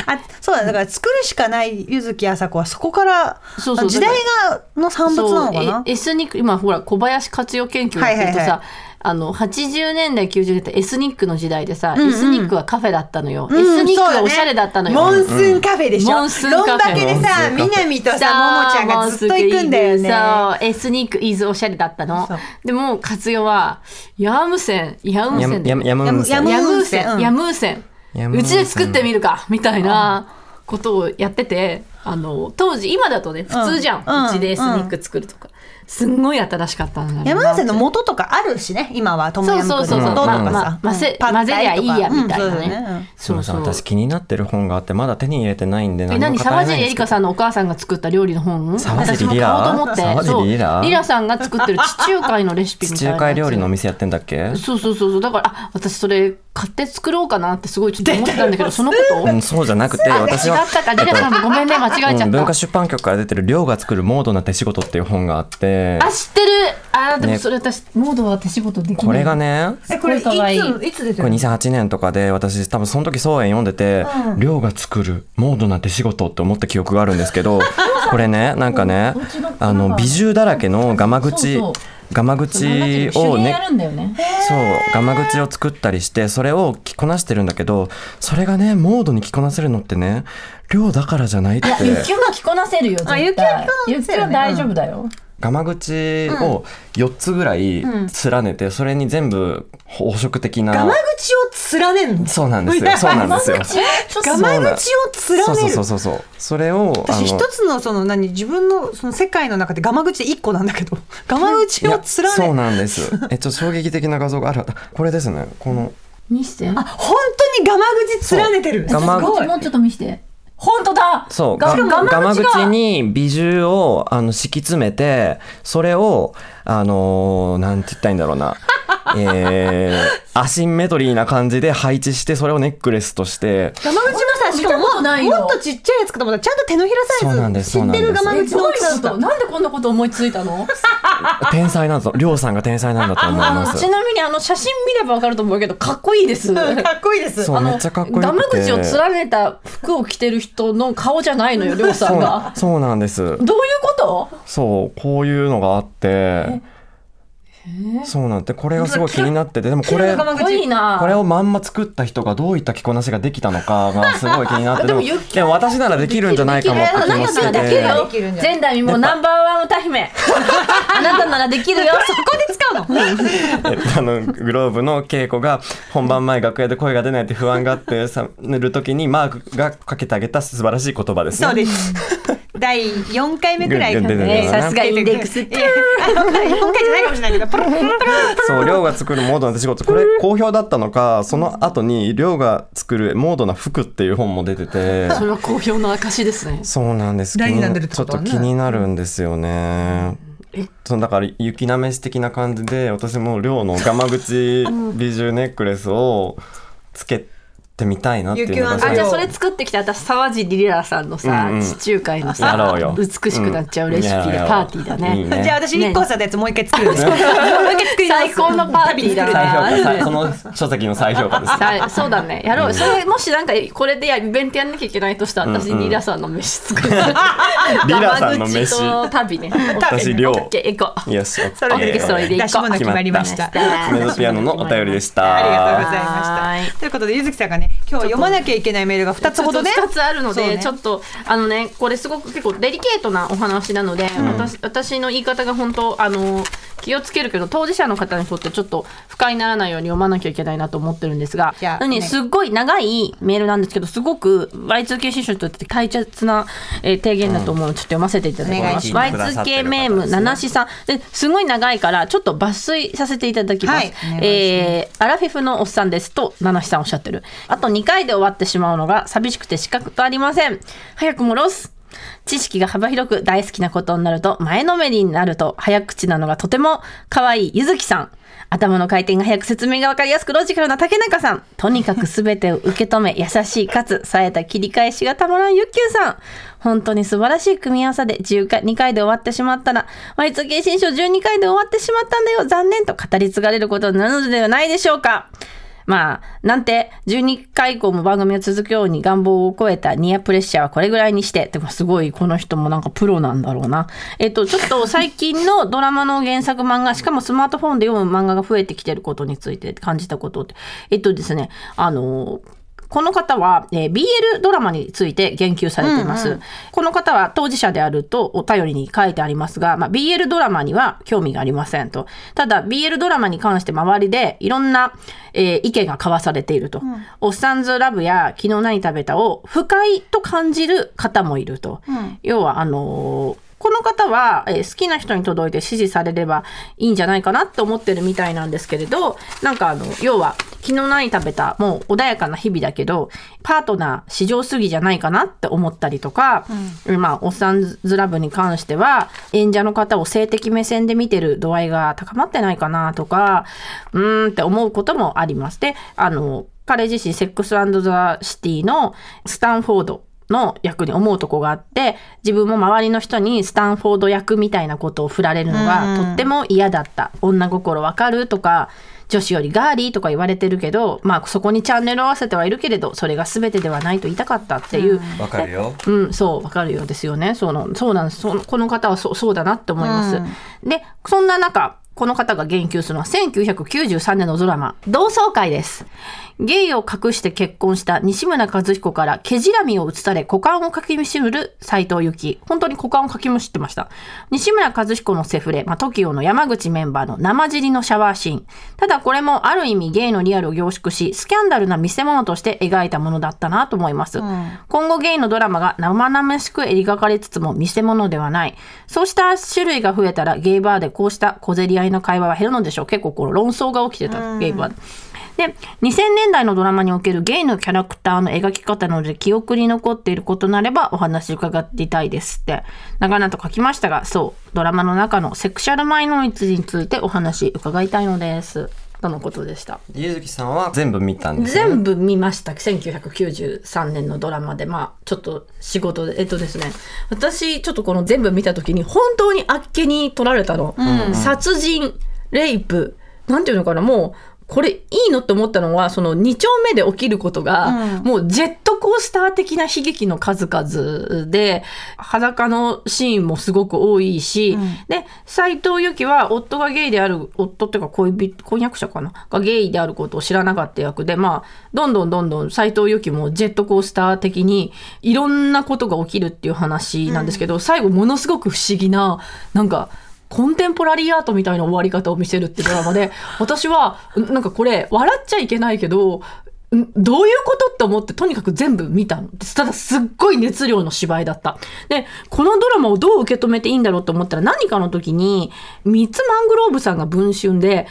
あそうだだから作るしかない柚木麻子はそこからそうそう。時代がの産物なのかな？エスニック今ほら小林活用研究やってるとさ、はいはいはいあの80年代90年代エスニックの時代でさ、んうん。エスニックはカフェだったのよ、うんエスニックそうだね。がおしゃれだったのよ、モンスーンカフェでしょ、モンスーンカフェ。ロンバケでさ南とさももちゃんがずっと行くんだよね。そうエスニックイズおしゃれだったの。でも活用はヤムセンヤムセンやややむんせんやむヤムーセン、うん。ヤムーセン。ヤムーセン。うちで作ってみるかみたいなことをやっててあの当時今だとね普通じゃん、うん。うちでエスニック作るとか、すんごい新しかったんだろうな山手線の元とかあるしね今はトムヤムクンそうそうそうの元とか。まあまあさ混ぜりゃいいやみたいなね。うんそうだね。でもさ私気になってる本があってまだ手に入れてないんでえ何も語何沢尻エれないんですけど。リカさんのお母さんが作った料理の本。沢尻私もリラ買おうと思って沢尻リラそうリラさんが作ってる地中海のレシピみ地たいな。やつ中海料理のお店やってんだっけ？そうそうそうそう。だからあ私それ買って作ろうかなってすごいちょっと思ってたんだけどそのことうん、そうじゃなくて私は違ったかリラさんもごめんね間違えちゃった、うん文化出版局から出てる「亮が作るモードな手仕事」っていう本があってあ知ってる。あでもね。それ私、モードは手仕事できない。これがねえこれいついつ出てこれるの2008年とかで私多分その時総演読んでて「亮、が作るモードな手仕事」って思った記憶があるんですけどこれねなんかねあの美獣だらけのガマ口そうそう。ガマ口をねるんだよね。そうガマ口を作ったりしてそれを着こなしてるんだけどそれがねモードに着こなせるのってね亮だからじゃないって。いや雪は着こなせるよ絶対。あ雪は着こなせるね。雪は大丈夫だよ、ガマ口を4つぐらい連ねて、それに全部宝飾的な。ガマ口を連ねんの？そうなんですよ。そうなんですよ。ガマ口を連そうそうねる。そうそうそうそれをあ私一つのその何自分のその世界の中でガマ口で一個なんだけど ガマ口を連そうねなんです。えちょっと衝撃的な画像がある。これですね。この見して。あ本当にガマ口連ねてる。すごい。もうちょっと見して本当だ。そう。ガがガマガマ口に美獣をあの敷き詰めてそれをあのーなんて言ったらいいんだろうな。えー、アシンメトリーな感じで配置してそれをネックレスとして。ガマ口のさしかももっとちっちゃいやつかと思ったらちゃんと手のひらサイズ知ってるガマ口の大きさだなんでこんなこと思いついたの？天才なんだとりょうさんが天才なんだと思いますちなみにあの写真見ればわかると思うけどかっこいいです。かっこいいです。あの そうめっちゃかっこよくて。ガム口を連ねた服を着てる人の顔じゃないのよりょうさんが。そうなんです。どういうこと？そうこういうのがあってそうなんでこれがすごい気になっててでもこれこいいな。これをまんま作った人がどういった着こなしができたのかがすごい気になって でもでも私ならできるんじゃないかもって気もして。て前代未聞ナンバーワン歌姫あなたならできるよ。そこで使うの。えあのグローブの稽古が本番前楽屋で声が出ないって不安があってさ寝る時にマークがかけてあげた素晴らしい言葉ですね。そうです 第4回目くらいかねさすがインデックスいや4 回じゃないかもしれないけどそう、亮が作るモードな手仕事、これ好評だったのか、その後に亮が作るモードな服っていう本も出てて、それは好評の証ですね。そうなんです。ちょっこと気になるんですよね。そのだから雪なめし的な感じで私も亮のガマ口美獣ネックレスをつけてみたいなっていうのがあじゃあそれ作ってきて私沢尻リラさんのさ、うんうん。地中海のやさ美しくなっちゃうレシピでパーティーだね。いいね。じゃあ私1個さのやつもう一回作るんですよもう一回作り直す最高のパーティーだなその書籍の再評価です。さそうだね。やろう。それもしなんかこれでやイベントやんなきゃいけないとしたら私うん。うんリラさんの飯作る。リラさんの飯。と旅ね。私亮オッケー行こう。よしそれオッケーそれで行こう。決まりました。メゾピアノのお便りでした。ありがとうございました。ということでゆずきさんがね今日読まなきゃいけないメールが2つほどね。2つあるので、ね。ちょっとあのねこれすごく結構デリケートなお話なので、私私の言い方が本当あの気をつけるけど当事者の方にとってちょっと不快にならないように読まなきゃいけないなと思ってるんですがなねすっごい長いメールなんですけどすごく Y2K 新書にとって大切な、えー提言だと思うのでちょっと読ませていただきます。いします。Y2K メーム七しさんですごい長いからちょっと抜粋させていただきます。はい。えーアラフィフのおっさんですと七しさんおっしゃってる。あと2回で終わってしまうのが寂しくて資格とありません。早くもロス知識が幅広く大好きなことになると前のめりになると早口なのがとても可愛いゆずきさん。頭の回転が早く説明が分かりやすくロジカルな竹中さん。とにかく全てを受け止め優しいかつ冴えた切り返しがたまらんゆっきゅうさん。本当に素晴らしい組み合わせで10回2回で終わってしまったら Y2K 新書12回で終わってしまったんだよ。残念と語り継がれることになるのではないでしょうか。まあ、なんて、12回以降も番組を続くように願望を超えたニアプレッシャーはこれぐらいにして、でもすごいこの人もなんかプロなんだろうな。えっと、ちょっと最近のドラマの原作漫画、しかもスマートフォンで読む漫画が増えてきてることについて感じたことって、えっとですね、あの、この方は、えー BL ドラマについて言及されています、この方は当事者であるとお便りに書いてありますが、まあ、BL ドラマには興味がありませんと。ただ BL ドラマに関して周りでいろんな、えー意見が交わされていると、おっさんずラブや昨日何食べたを不快と感じる方もいると、要はあのーこの方は、えー好きな人に届いて支持されればいいんじゃないかなって思ってるみたいなんですけれど、なんかあの、要は、昨日何食べた、もう穏やかな日々だけど、パートナー至上主義じゃないかなって思ったりとか、まあ、おっさんずラブに関しては、演者の方を性的目線で見てる度合いが高まってないかなとか、うーんって思うこともあります。で、あの、彼自身、セックスザ・シティのスタンフォードの役に思うとこがあって、自分も周りの人にスタンフォード役みたいなことを振られるのがとっても嫌だった。女心わかるとか、女子よりガーリーとか言われてるけど、まあそこにチャンネルを合わせてはいるけれど、それが全てではないと言いたかったっていう。わかるよ。うん、そう、わかるようですよね。そうなんそうなんです。そこの方はそうそうだなって思います。で、そんな中、この方が言及するのは1993年のドラマ、同窓会です。ゲイを隠して結婚した西村和彦から毛じらみを移され股間をかきむしる斎藤由貴。本当に股間をかきむしってました。西村和彦のセフレ、まあ、TOKIO の山口メンバーの生尻のシャワーシーン。ただこれもある意味ゲイのリアルを凝縮し、スキャンダルな見せ物として描いたものだったなと思います。今後ゲイのドラマが生々しく描かれつつも見せ物ではない。そうした種類が増えたらゲイバーでこうした小競り合いの会話は減るのでしょう。結構この論争が起きてた、ゲイバーで。で、2000年代のドラマにおけるゲイのキャラクターの描き方などで記憶に残っていることなればお話伺っていたいですって、長々と書きましたが、そう、ドラマの中のセクシャルマイノリティについてお話伺いたいのです。とのことでした。ゆずきさんは全部見たんですね。全部見ました。1993年のドラマで、まあ、ちょっと仕事で、えっとですね、私、ちょっとこの全部見た時に、本当にあっけに取られたの。殺人、レイプ、なんていうのかな、もう、これいいのって思ったのは、その2丁目で起きることが、もうジェットコースター的な悲劇の数々で、裸のシーンもすごく多いし、で、斎藤由貴は夫がゲイである、夫っていうか恋人、婚約者かな？がゲイであることを知らなかった役で、まあ、どんどんどんどん斎藤由貴もジェットコースター的にいろんなことが起きるっていう話なんですけど、最後ものすごく不思議な、なんか、コンテンポラリーアートみたいな終わり方を見せるっていうドラマで、私は、なんかこれ、笑っちゃいけないけど、んどういうことって思ってとにかく全部見たの。ただすっごい熱量の芝居だった。で、このドラマをどう受け止めていいんだろうと思ったら何かの時に、ミッツ・マングローブさんが文春で、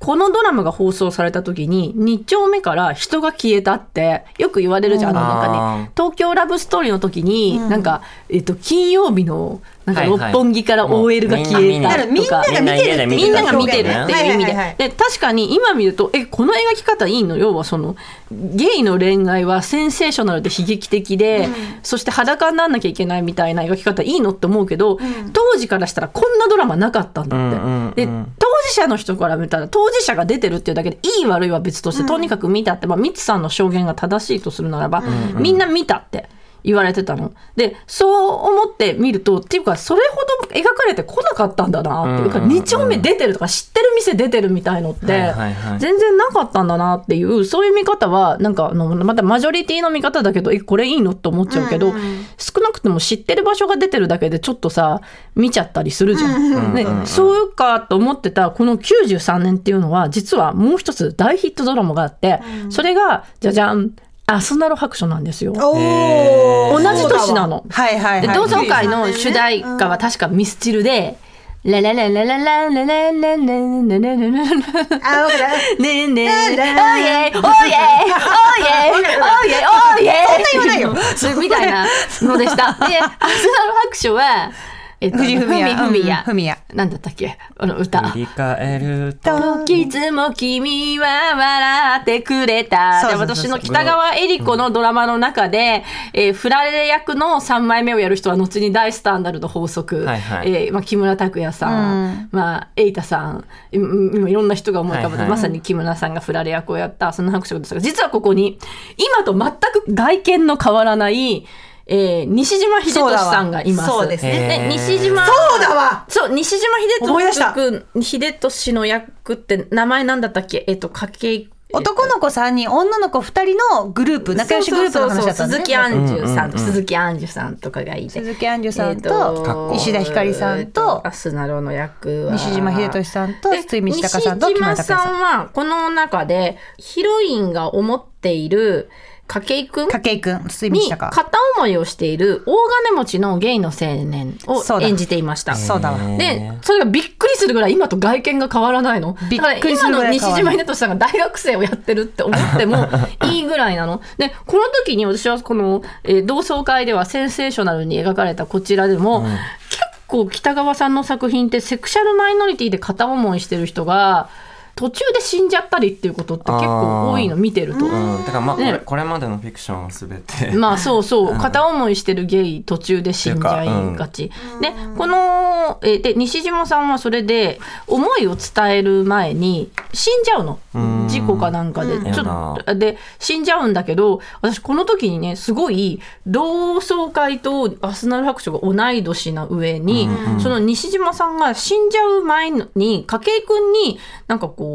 このドラマが放送された時に2丁目から人が消えたってよく言われるじゃん。あのなんかあね、東京ラブストーリーの時に、なんか、えっと、金曜日のなんか六本木から OL が消えたとか、みんなが見てるみんなが見てるっていう意味で,、で。確かに今見るとえこの描き方いいの？要はそのゲイの恋愛はセンセーショナルで悲劇的で、そして裸にならなきゃいけないみたいな描き方いいのって思うけど、当時からしたらこんなドラマなかったんだって、うんうんうんで当事者の人から見たら当事者が出てるっていうだけでいい悪いは別として、とにかく見たって、まあ、ミツさんの証言が正しいとするならば、みんな見たって。言われてたの。で、そう思って見ると、っていうか、それほど描かれてこなかったんだなっていうか、うんうんうん2丁目出てるとか、知ってる店出てるみたいのって、全然なかったんだなっていう、そういう見方は、なんか、あの、またマジョリティの見方だけど、え、これいいのって思っちゃうけど、少なくとも知ってる場所が出てるだけで、ちょっとさ、見ちゃったりするじゃん。ね、そうかと思ってた、この93年っていうのは、実はもう一つ大ヒットドラマがあって、それが、じゃじゃん、アスナロ白書なんですよ。同じ年なのはいはいはい。で同窓会の主題歌は確かミスチルで、ラララララララララララララララあ、わかる。ねえねえ、おーイェイ、おーイェイ、おーイェイ、おーイェイ、おーイェイ。言わないよ。それみたいなのでした。で、アスナル白書は、えっと、藤井フミヤ。ふみやうん。ふみや。なんだったっけ？あの歌。振り返ると。いつも君は笑ってくれた。でそうそうそうそう私の北川恵理子のドラマの中で、えーフラレ役の3枚目をやる人は後に大スタンダルド法則、はいはいえーまあ、木村拓哉さん、まあ、瑛太さん、うん今いろんな人が思い浮かぶ、はいはいまさに木村さんがフラレ役をやったその拍手ですが、実はここに、今と全く外見の変わらない、えー西島秀俊さんがいます。そうですね。で西島そうだわ。そう、西島秀俊君、秀俊の役って名前なんだったっけ？えっと、かけ、男の子3人、女の子2人のグループ、仲良しグループの話だったんですね。鈴木杏樹さんと、うんうんうん鈴木杏樹さんとかがいて。鈴木杏樹さんと、石田ひかりさんとアスナロの役は。西島秀俊さんとで堤道隆さんと西島さ。んはこの中でヒロインが思っている筧くん？筧くん。堤に片思いをしている大金持ちのゲイの青年を演じていました。そうだわ。で、それがびっくりするぐらい今と外見が変わらないの。びっくりするぐらい今の西島秀俊さんが大学生をやってるって思っても いいぐらいなの。で、この時に私はこの、えー同窓会ではセンセーショナルに描かれたこちらでも、結構北川さんの作品ってセクシャルマイノリティで片思いしてる人が途中で死んじゃったりっていうことって結構多いの見てると。うん、だからまあ、ね。これまでのフィクションは全て、まあそうそう。片思いしてるゲイ途中で死んじゃいがち。でこのえで西島さんはそれで思いを伝える前に死んじゃうの。ん。事故かなんかで。うん。ちょっとで死んじゃうんだけど私この時にねすごい同窓会とアスナル白書が同い年な上に、その西島さんが死んじゃう前に筧君になんかこう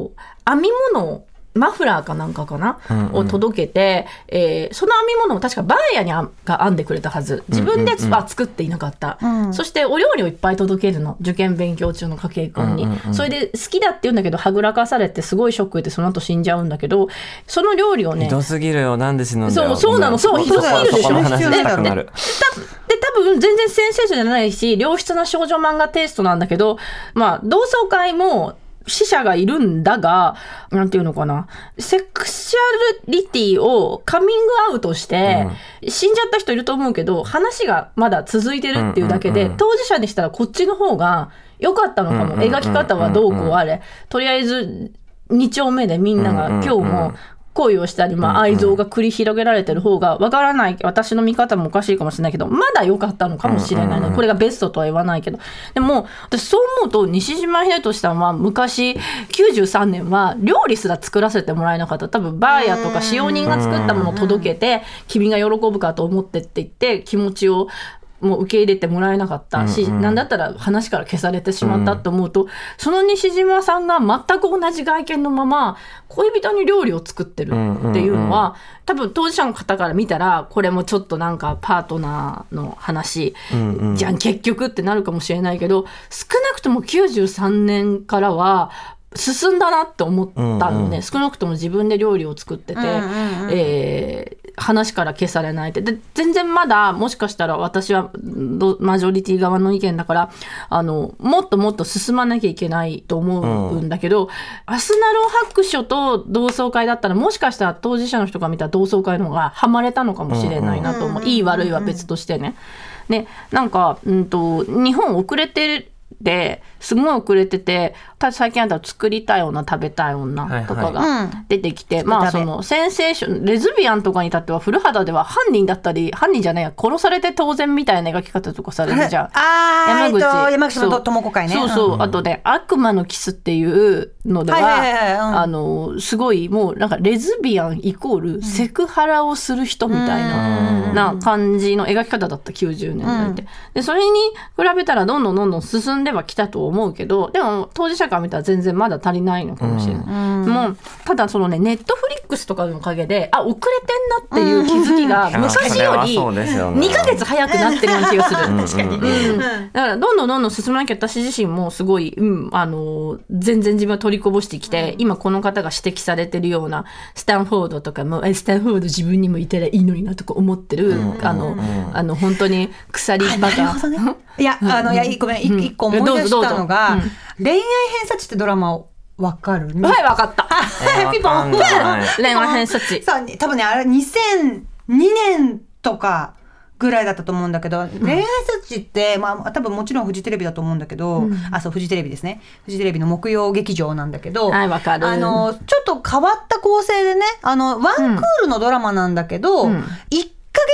編み物をマフラーかなんかかな、うんうん。を届けて、えーその編み物を確かバーヤにあが編んでくれたはず。自分でうんうん。うんは作っていなかった、うん。そしてお料理をいっぱい届けるの。受験勉強中の筧君に、うんうんうんそれで好きだって言うんだけどはぐらかされてすごいショックでその後死んじゃうんだけどその料理をねひどすぎるよ。なんで死ぬんだよ。そうそうなの。そうひどすぎるでしょ。で多分全然センセーションじゃないし良質な少女漫画テイストなんだけどまあ同窓会も死者がいるんだがなんていうのかな。セクシャリティをカミングアウトして、死んじゃった人いると思うけど話がまだ続いてるっていうだけで、うんうんうん。当事者にしたらこっちの方が良かったのかも、うんうんうんうん描き方はどうこうあれ。とりあえず2丁目でみんながうんうんうん。今日も恋をしたり、まあ、愛憎が繰り広げられてる方がわからない私の見方もおかしいかもしれないけどまだ良かったのかもしれないね、これがベストとは言わないけど。でも私そう思うと西島秀俊さんは昔93年は料理すら作らせてもらえなかった。多分バーヤとか使用人が作ったものを届けて君が喜ぶかと思ってって言って気持ちをもう受け入れてもらえなかった。し、うんうん。なんだったら話から消されてしまったと思うと、その西島さんが全く同じ外見のまま恋人に料理を作ってるっていうのは、多分当事者の方から見たらこれもちょっとなんかパートナーの話、うんうん。じゃん結局ってなるかもしれないけど少なくとも93年からは進んだなって思ったのね、うんうん。少なくとも自分で料理を作ってて、うんうんうん。えー話から消されないって。で全然まだもしかしたら私はどマジョリティ側の意見だからあのもっともっと進まなきゃいけないと思うんだけど、アスナロ白書と同窓会だったらもしかしたら当事者の人が見た同窓会の方がハマれたのかもしれないなと思う、いい悪いは別としてね。ね、なんか、うんと、日本遅れてて、すごい遅れてて、た最近あったら作りたい女、食べたい女とかはい。はが出てきて、うんまあ食べそのセンセーション、レズビアンとかに至っては古肌では犯人だったり、犯人じゃないや、殺されて当然みたいな描き方とかされるじゃん。あー、えっと、山口そう。の智子会ね。そうそう、ん。あとね、悪魔のキスっていうのでは、はいはいはいはい。うん。あの、すごいもうなんかレズビアンイコールセクハラをする人みたいな、な感じの描き方だった90年代って。で、それに比べたらどんどんどんどん進んではきたと思うけど、でも当事者から見たら全然まだ足りないのかもしれない。もう、ただそのね、ネットフリックスとかのおかげで、あ、遅れてんなっていう気づきがうん。昔よりそれはそうですよね。2ヶ月早くなってるような気がする。確かにうん。だからどんどんどんどん進まなきゃ私自身もすごい、うん、あの全然自分を取りこぼしてきて、今この方が指摘されてるようなスタンフォードとかもえスタンフォード自分にもいたらいいのになとか思ってる、あの、あの本当に鎖バなるカほどね。いや、あの、いや、ごめん、一一個思い出したのが、恋愛偏差値ってドラマをわかる？はいわかった。ピンポン。恋愛偏差値。そう、多分ね、あれ2002年とかぐらいだったと思うんだけど、恋愛設置って、まあ多分もちろんフジテレビだと思うんだけど、あ、そう、フジテレビですね。フジテレビの木曜劇場なんだけど、はいわかる。あの、ちょっと変わった構成でね、あの、ワンクールのドラマなんだけど、うん。1ヶ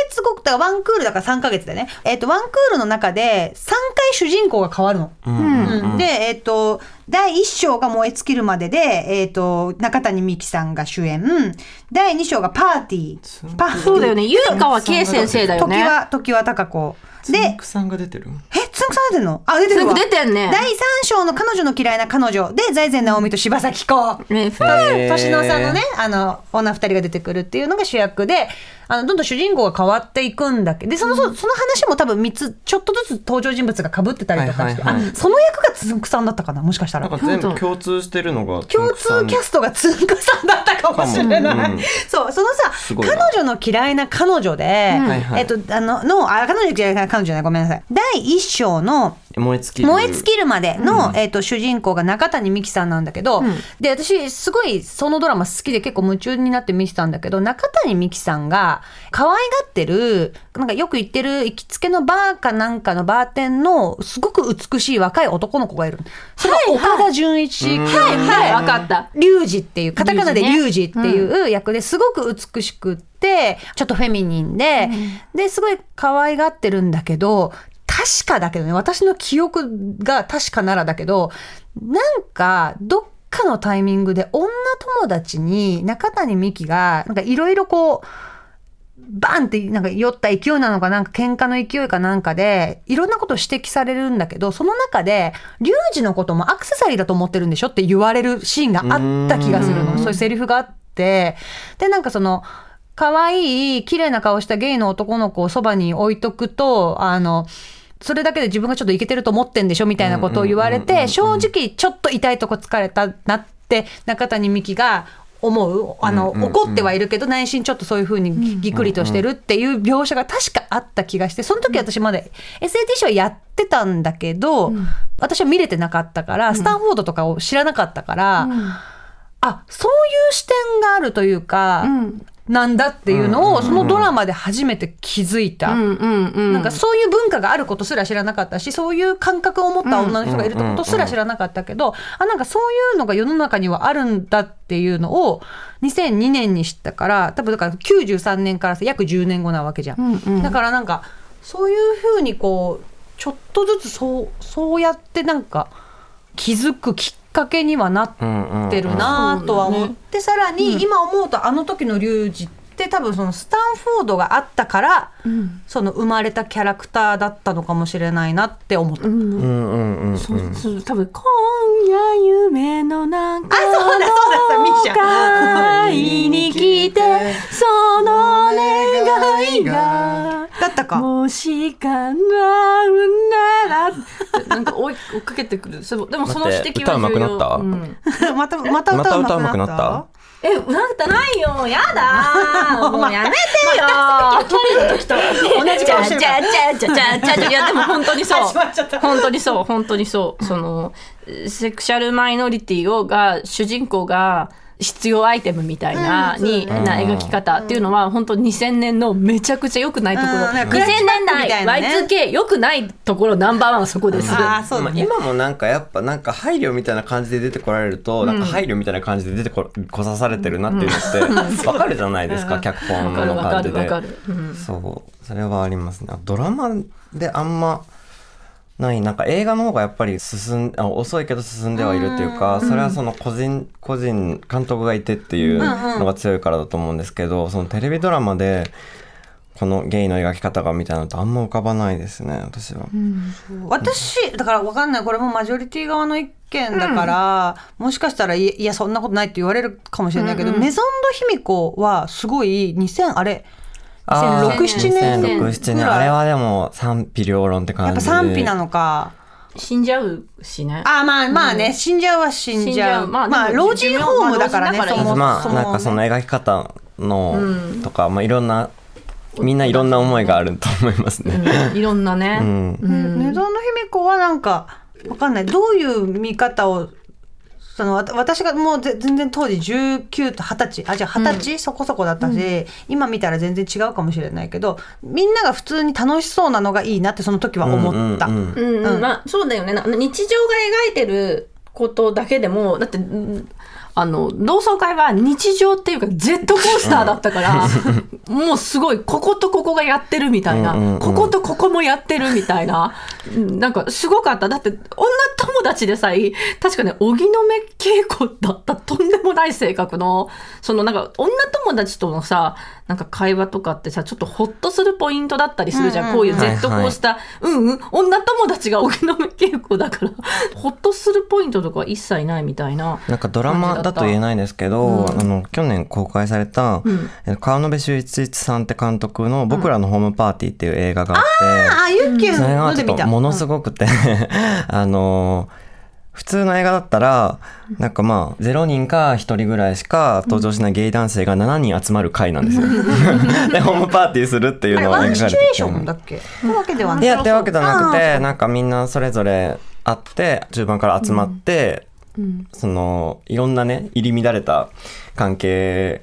月後、だからワンクールだから3ヶ月でね、えっ、と、ワンクールの中で3回主人公が変わるの。うんで、えっ、と、第1章が燃え尽きるまでで、えっ、と、中谷美紀さんが主演。第2章がパーティー。パーティーそうだよね優川圭先生だよね時は、時は高子。でつんく、さんが出てる？え、つんくさん出てんの？あ、出てるわ。つんく出てんね第3章の彼女の嫌いな彼女で、財前直美と柴咲コウ。ねへー年の差のね、あの、女二人が出てくるっていうのが主役で、あの、どんどん主人公が変わっていくんだけど、で、その、そその話も多分三つ、ちょっとずつ登場人物が被ってたりとかして、はいはいはい。あ、その役がつんくさんだったかなもしかしたら。全部共通してるのが共通キャストがつんくさんだったかもしれない、うん。そうそのさ彼な。女の嫌いな彼女で、はいはい。えっとあののあ彼女嫌いな彼女じゃない。ごめんなさい。第一章の燃え尽きる。燃え尽きるまでの、えっと主人公が中谷美紀さんなんだけど、で私すごいそのドラマ好きで結構夢中になって見てたんだけど中谷美紀さんが可愛がってるなんかよく行ってる行きつけのバーかなんかのバーテンのすごく美しい若い男の子がいる。それが岡田准一、はいはい。わかった。リュウジっていうカタカナでリュウジねリュウジっていう役ですごく美しくってちょっとフェミニンで、ですごい可愛がってるんだけど確かだけどね私の記憶が確かならだけどなんかどっかのタイミングで女友達に中谷美紀がなんかいろいろこうバンってなんか酔った勢いなのかなんか喧嘩の勢いかなんかでいろんなことを指摘されるんだけどその中でリュウジのこともアクセサリーだと思ってるんでしょって言われるシーンがあった気がするの。そういうセリフがあって。でなんかその可愛い綺麗な顔したゲイの男の子をそばに置いとくとあのそれだけで自分がちょっとイケてると思ってんでしょみたいなことを言われうんうんうんうんて正直ちょっと痛いとこ疲れたなって中谷美紀が思うあの、うんうんうん怒ってはいるけど内心ちょっとそういうふうにぎっくりとしてるっていう描写が確かあった気がしてその時私まだ SAT 賞やってたんだけど、私は見れてなかったからスタンフォードとかを知らなかったから、あそういう視点があるというか、なんだっていうのをそのドラマで初めて気づいた。なんかそういう文化があることすら知らなかったしそういう感覚を持った女の人がいるってことすら知らなかったけど、あなんかそういうのが世の中にはあるんだっていうのを2002年に知ったから多分だから93年からさ約10年後なわけじゃん。うんうんだからなんかそういうふうにこうちょっとずつそうそうやってなんか気づくきっかけにはなってるなとは思って、さらに今思うとあの時のリュウジって多分そのスタンフォードがあったから、その生まれたキャラクターだったのかもしれないなって思った。うん。うんうんうんそうそう多分今夜夢の中あそうだそうだそうミッション会いに来てその願いが。だったか。もし叶うなら。なんか追い追っかけてくる。そうでもその指摘は重要。歌うまくなった？うん。またまたまた歌歌うまくなっうまくなったた？え、歌ってないよ。やだ ー。もうやめてよ。トイレの時と 同じ顔してるじゃあじゃあじゃあじゃあじゃいやでも 本当にそう。本当にそう本当にそうそのセクシャルマイノリティをが主人公が必要アイテムみたいな、うんにな描き方っていうのは本当2000年のめちゃくちゃ良くないところ、うんなんか2000クラッチバックみ年代 Y2K 良くないところナンバーワンはそこです。ああそう。今もなんかやっぱなんか配慮みたいな感じで出てこられると、なんか配慮みたいな感じで出てここさされてるなっていうのって わかるじゃないですか、脚本わかるわかの感じでるわかる。うん。そう。それはありますね。ドラマであんまない。なんか映画の方がやっぱり進んあ遅いけど進んではいるっていうかそれはその個人個人監督がいてっていうのが強いからだと思うんですけどそのテレビドラマでこのゲイの描き方がみたいなのってあんま浮かばないですね私は。私だからわかんない。これもマジョリティ側の意見だから、もしかしたらいいやそんなことないって言われるかもしれないけど、メゾンド卑弥呼はすごい2000あれあー。2006-7年。2006 7年。ぐらいあれはでも賛否両論ってやっぱ感じで賛否なのか。死んじゃうしね。あまあまあね、死んじゃうは死んじゃう。死んじゃう。まあ、まあ老人ホームだからね、まあそもまあなんかその描き方のとか、まあいろんなみんないろんな思いがあると思いますね。いろんなね。うん。ねメゾンの卑弥呼はなんかわかんない。どういう見方をそのわた私がもうぜ全然当時19と20歳あじゃあ20歳、そこそこだったし、今見たら全然違うかもしれないけどみんなが普通に楽しそうなのがいいなってその時は思った。そうだよね。な日常が描いてることだけでもだってうんあの同窓会は日常っていうかジェットコースターだったからもうすごいこことここがやってるみたいな、うんうんうん。こことここもやってるみたいなうんなんかすごかった。だって女友達でさえ確かね荻野目恵子だったとんでもない性格のそのなんか女友達とのさなんか会話とかってさちょっとホッとするポイントだったりするじゃん、うんうんこういうジェットコースター、うんうん。女友達が荻野目恵子だからホッとするポイントとかは一切ないみたいな。なんかドラマだと言えないですけど、あの去年公開された、え川野辺修一さんって監督の「僕らのホームパーティー」っていう映画があって、あユッケそれがちょっと。ものすごくて、あの普通の映画だったら、なんかまあ、0人か1人ぐらいしか登場しないゲイ男性が7人集まる会なんですよ。で、ホームパーティーするっていうのを描かれてて。シチュエーションだっわけではないでやってるわけじゃなくあてー。なんかみんなそれぞれあって中盤から集まって、そのいろんなね入り乱れた関係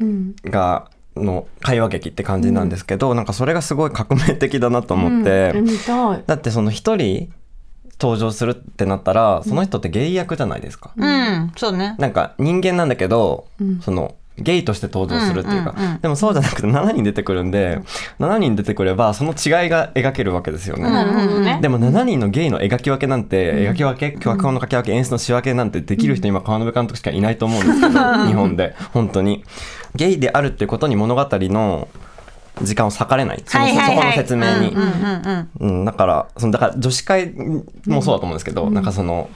うんがの会話劇って感じなんですけど、なんかそれがすごい革命的だなと思って、うん。見たい。だってその一人登場するってなったらその人ってゲイ役じゃないですか。うん。そうね。なんか人間なんだけど、ん。そのゲイとして登場するっていうか、うんうんうん。でもそうじゃなくて7人出てくるんで7人出てくればその違いが描けるわけですよね。なるほどね。でも7人のゲイの描き分けなんて、描き分け脚本の書き分け演出の仕分けなんてできる人、今川辺監督しかいないと思うんですけど日本で。本当に。ゲイであるっていうことに物語の時間を割かれない。その,、はいはいはい。そこの説明に、うんうんうんうん、だからそのだから女子会もそうだと思うんですけど、なんかその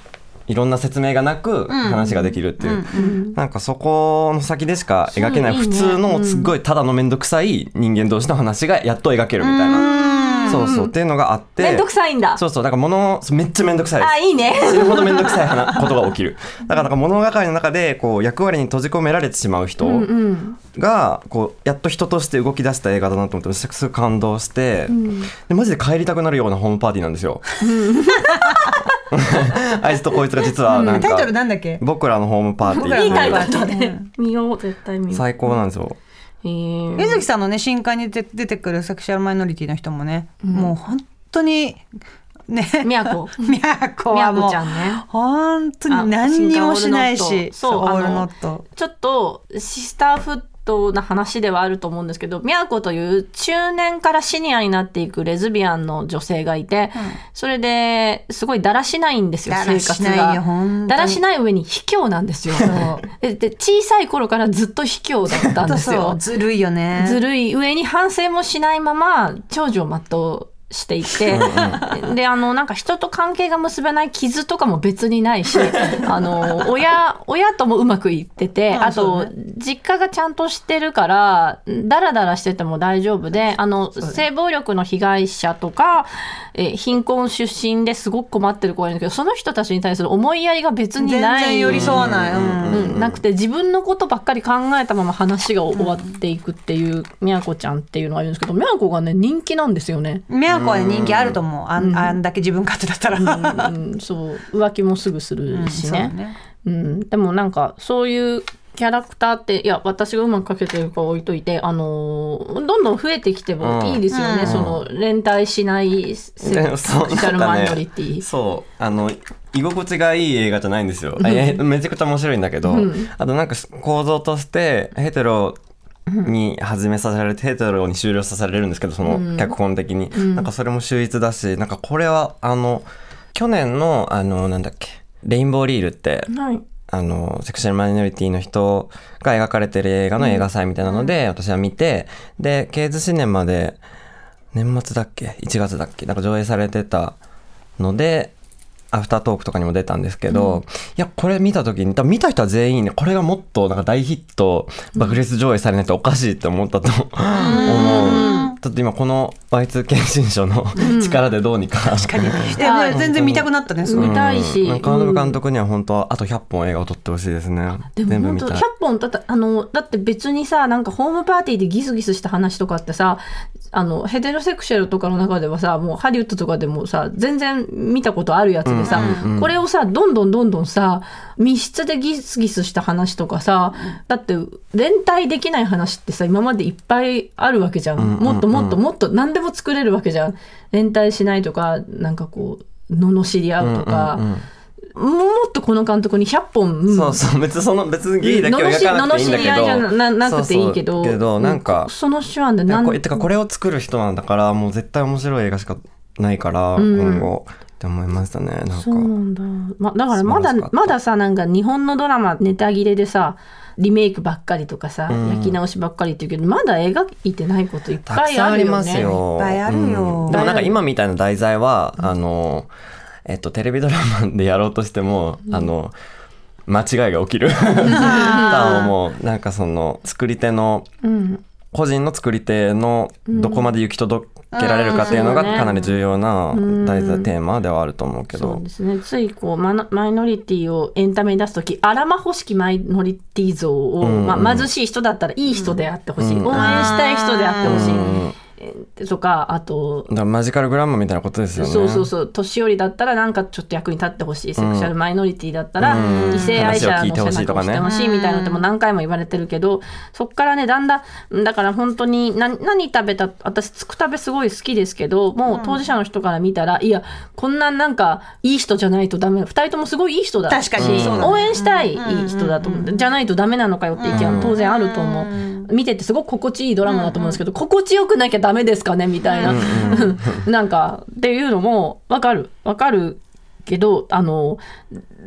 いろんな説明がなく話ができるっていう、なんかそこの先でしか描けない普通のすっごいただの面倒くさい人間同士の話がやっと描けるみたいな、そうそうっていうのがあって。めんどくさいんだ。そうそうだから物めっちゃ面倒くさいです。あいいね。死ぬほど面倒くさい話ことが起きる。だからなんか物語の中でこう役割に閉じ込められてしまう人うんがこうやっと人として動き出した映画だなと思ってすごい感動して、でマジで帰りたくなるようなホームパーティーなんですよ。あいつとこいつが実はなんかタイトルなんだっけ？僕らのホームパーティー。いいだうんね。見よう絶対見よう。最高なんですよ。へー。江月さんのね新刊に出出てくるセクシュアルマイノリティの人もね、もう本当にねみやこみやこみやはもうこちゃんね。本当に何にもしないしそうオールノット。ちょっとシスターフットな話ではあると思うんですけどみやこという中年からシニアになっていくレズビアンの女性がいて、それですごいだらしないんですよだ生活が。だらしない上に卑怯なんですよ。でで小さい頃からずっと卑怯だったんです そよう。ずるいよねずるい上に反省もしないまま長寿を全うしていてであのなんか人と関係が結べない傷とかも別にないし あの親親ともうまくいっててああとね。実家がちゃんとしてるからダラダラしてても大丈夫であの性暴力の被害者とか、えー貧困出身ですごく困ってる子がいるんだけどその人たちに対する思いやりが別に全ない。然寄り添わない、うん。うん、なくて自分のことばっかり考えたまま話が終わっていくっていうみやこちゃんっていうのがいるんですけどみやこがね人気なんですよね。みやこは人気あると思う。あん,、あんだけ自分勝手だったら、うん、そう。浮気もすぐするしね,、ね。うん。でもなんかそういうキャラクターっていや私がうまく描けてるか置いといてあのーどんどん増えてきてもいいですよね、うん。その連帯しないセクシャルマイノリティ。そう。あの居心地がいい映画じゃないんですよ。あいやめちゃくちゃ面白いんだけど、あとなんか構造としてヘテロに始めさせられてヘテロに終了させられるんですけどその脚本的に、なんかそれも秀逸だしなんかこれはあの去年のあのなんだっけレインボーリールってはい。あの、セクシャルマイノリティの人が描かれてる映画の映画祭みたいなので、私は見て、で、ケーズシネマで、年末だっけ ?1 月だっけなんか上映されてたので、アフタートークとかにも出たんですけど、いや、これ見た時に、多分見た人は全員ね、これがもっとなんか大ヒット、爆裂上映されないとおかしいって思ったと 思う。ちょっと今この Y2K 新書の力でどうにか、確かに。いや全然見たくなったね見たいし、うん。川野監督には本当はあと100本映画を撮ってほしいですね。でも本当100全部見たい。本だってあのだって別にさなんかホームパーティーでギスギスした話とかってさあのヘテロセクシャルとかの中ではさもうハリウッドとかでもさ全然見たことあるやつでさ、これをさどんどんどんどんさ密室でギスギスした話とかさだって連帯できない話ってさ今までいっぱいあるわけじゃん,、もっともっともっと何でも作れるわけじゃん。連帯しないとかなんかこう罵り合うとか。うんうんうんもっとこの監督に100本、うん。そうそう別にその別にゲイだけを描かなくていいんだけど。罵り合いじゃななくていいけど。けどなんか、その手腕でなんてかこれを作る人なんだからもう絶対面白い映画しかないから、今後って思いましたねなんか。そうなんだ、ま、だからまだまださなんか日本のドラマネタ切れでさリメイクばっかりとかさ、焼き直しばっかりって言うけどまだ描いてないこといっぱいあるよね。ありますよ。いっぱいあるよ。うん。でもなんか今みたいな題材は、あの、えっと、テレビドラマでやろうとしても、あの、間違いが起きる。とは思う。なんかその、作り手のうん個人の作り手のどこまで行き届けられるかっていうのがうんかなり重要な大事なテーマではあると思うけど。そうですね。ついこうマイノリティをエンタメに出す時あらま欲しきマイノリティ像を、うんまあ、貧しい人だったらいい人であってほしい、うん応援したい人であってほしい、とかあとマジカルグランマみたいなことですよね。そうそうそう。年寄りだったらなんかちょっと役に立ってほしい。セクシャルマイノリティだったらうん。異性愛者の背中を押してほしいみたいなのってもう何回も言われてるけどそっからねだん。だん。だから本当に何何食べた私つく食べすごい好きですけどもう当事者の人から見たらいやこん。ななん。かいい人じゃないとダメ2人ともすごいいい人だ確かに応援したいいい人だと思うじゃないとダメなのかよって意見は当然あると思う見ててすごく心地いいドラマだと思うんですけど心地よくなきゃダメですかね？みたいな。なんかっていうのもわかる。わかるけどあの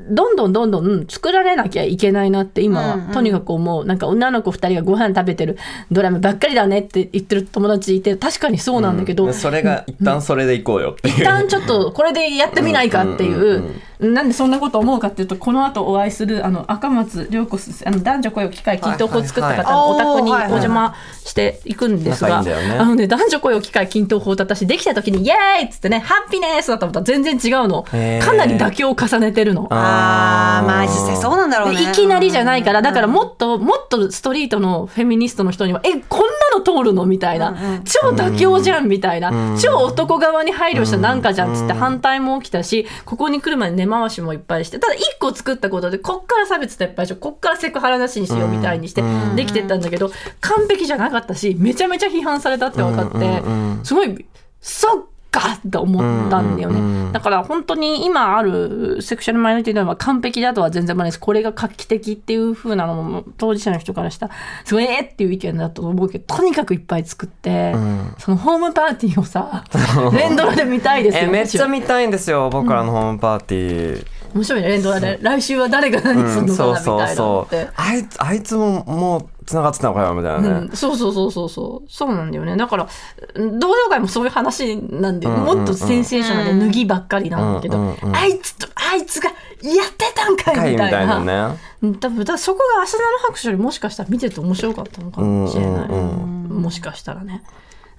どんどんどんどん作られなきゃいけないなって今は、とにかく思う。なんか女の子2人がご飯食べてるドラマばっかりだねって言ってる友達いて確かにそうなんだけど、でそれが一旦それでいこうよっていう。一旦ちょっとこれでやってみないかっていう、なんでそんなこと思うかっていうとこの後お会いするあの赤松涼子すあの男女雇用機会均等法を作ったはい方のお宅にお邪魔していくんですが、あのね男女雇用機会均等法って私できた時にイエーイっつってねハッピネスだと思った。ら全然違うのかなり妥協を重ねてるの。あー。まあ実際そうなんだろうね。でいきなりじゃないからだからもっともっとストリートのフェミニストの人にはえこんなの通るの？みたいな、超妥協じゃんみたいな、超男側に配慮したなんかじゃんっつって反対も起きたしここに来るまで根回しもいっぱいしてただ一個作ったことでこっから差別撤廃しよう。こっからセクハラなしにしようみたいにしてできてったんだけど完璧じゃなかったしめちゃめちゃ批判されたって分かってすごいそっかって思ったんだよね、だから本当に今あるセクシャルマイノリティでは完璧だとは全然思わない。ですこれが画期的っていう風なのも当事者の人からしたらすごいえーっていう意見だと思うけどとにかくいっぱい作って、そのホームパーティーをさ 連ドラで見たいですよえめっちゃ見たいんですよ僕らのホームパーティー、面白いね。連ドラで来週は誰が何するのかなみたいなのそうそって。う。あいつあいつももう繋がってたのかよみたいなね、うん、そうそうそうそうそう。そうなんだよね。だから同窓会もそういう話なんで、もっとセンセーショナルで脱ぎばっかりなんだけど、うんうんうん。あいつとあいつがやってたんか深いみたいなたいな。ねうん多分だそこが「アスナの拍手」よりもしかしたら見てて面白かったのかもしれない、うん。もしかしたらね。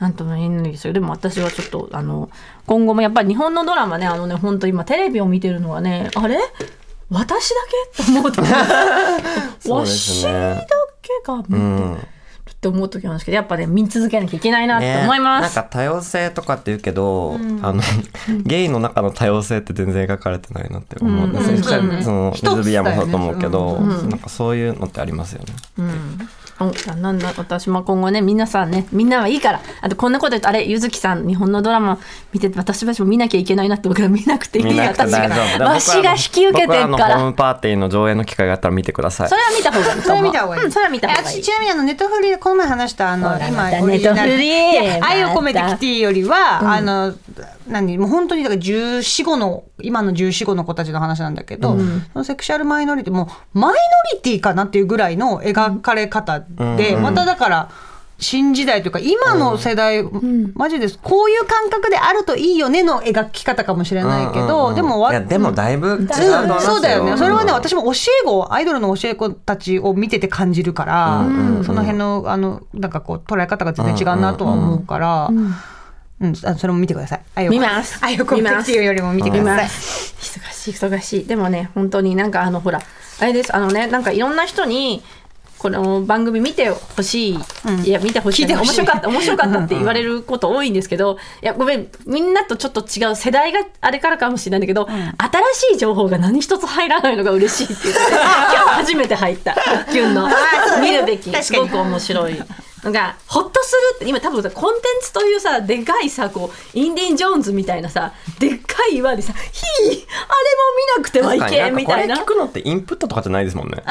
なんとも言えないですよ。でも私はちょっとあの今後もやっぱり日本のドラマねあのね本当今テレビを見てるのはねあれ？私だけ？って思うと そうです私だねけが見てるうんって思う時なんですけどやっぱね見続けなきゃいけないなって思います。なんか多様性とかって言うけど、あの ゲイの中の多様性って全然描かれてないなって思う。ん。ですよ、うんそうんそのレズビアンもそうだと思うけど、うん。なんかそういうのってありますよね。おなんだ私も今後ね皆さんねみんなはいいから。あとこんなこと言うとあれゆずきさん日本のドラマ見てて私たちも見なきゃいけないなって僕ら見なくていい。私がわしが引き受けて僕ら。っからのホームパーティーの上映の機会があったら見てください。そ。れは見た方がいい。それは見た方がいい。うんそれは見たえ方がいい。私ちなみにあのネットフリでこの前話したあの今またオリジナルネットフリ愛を込めてキティよりは、あの何もう本当にだから14号の今の14号の子たちの話なんだけど、そのセクシャルマイノリティもうマイノリティかなっていうぐらいの描かれ方で、まただから新時代というか今の世代、マジです。こういう感覚であるといいよねの描き方かもしれないけど、うん。うんうんでもわいやでもだいぶ違うと思いうんますよ。そうだよね。それはね、うん私も教え子、アイドルの教え子たちを見てて感じるから、その辺の、あの、なんかこう、捉え方が全然違うなとは思うから、うん、あそれも見てください。愛を見ます。愛を込めてっていうよりも見てください。忙しい忙しい。でもね本当になんかあのほらあれです。あのねなんかいろんな人にこの番組見てほしい、いや見てほしい。聞い面白かった面白かったって言われること多いんですけどいやごめんみんなとちょっと違う世代があれからかもしれないんだけど、新しい情報が何一つ入らないのが嬉しいっていうか今日初めて入った。キュンの。見るべき。すごく面白い。なんかホッとするって今多分さコンテンツというさでかいさこうインディ・ジョーンズみたいなさでっかい岩でさ「ひーあれも見なくてはいけ」んみたいな。かこれ聞くのってインプットとかじゃないですもんね。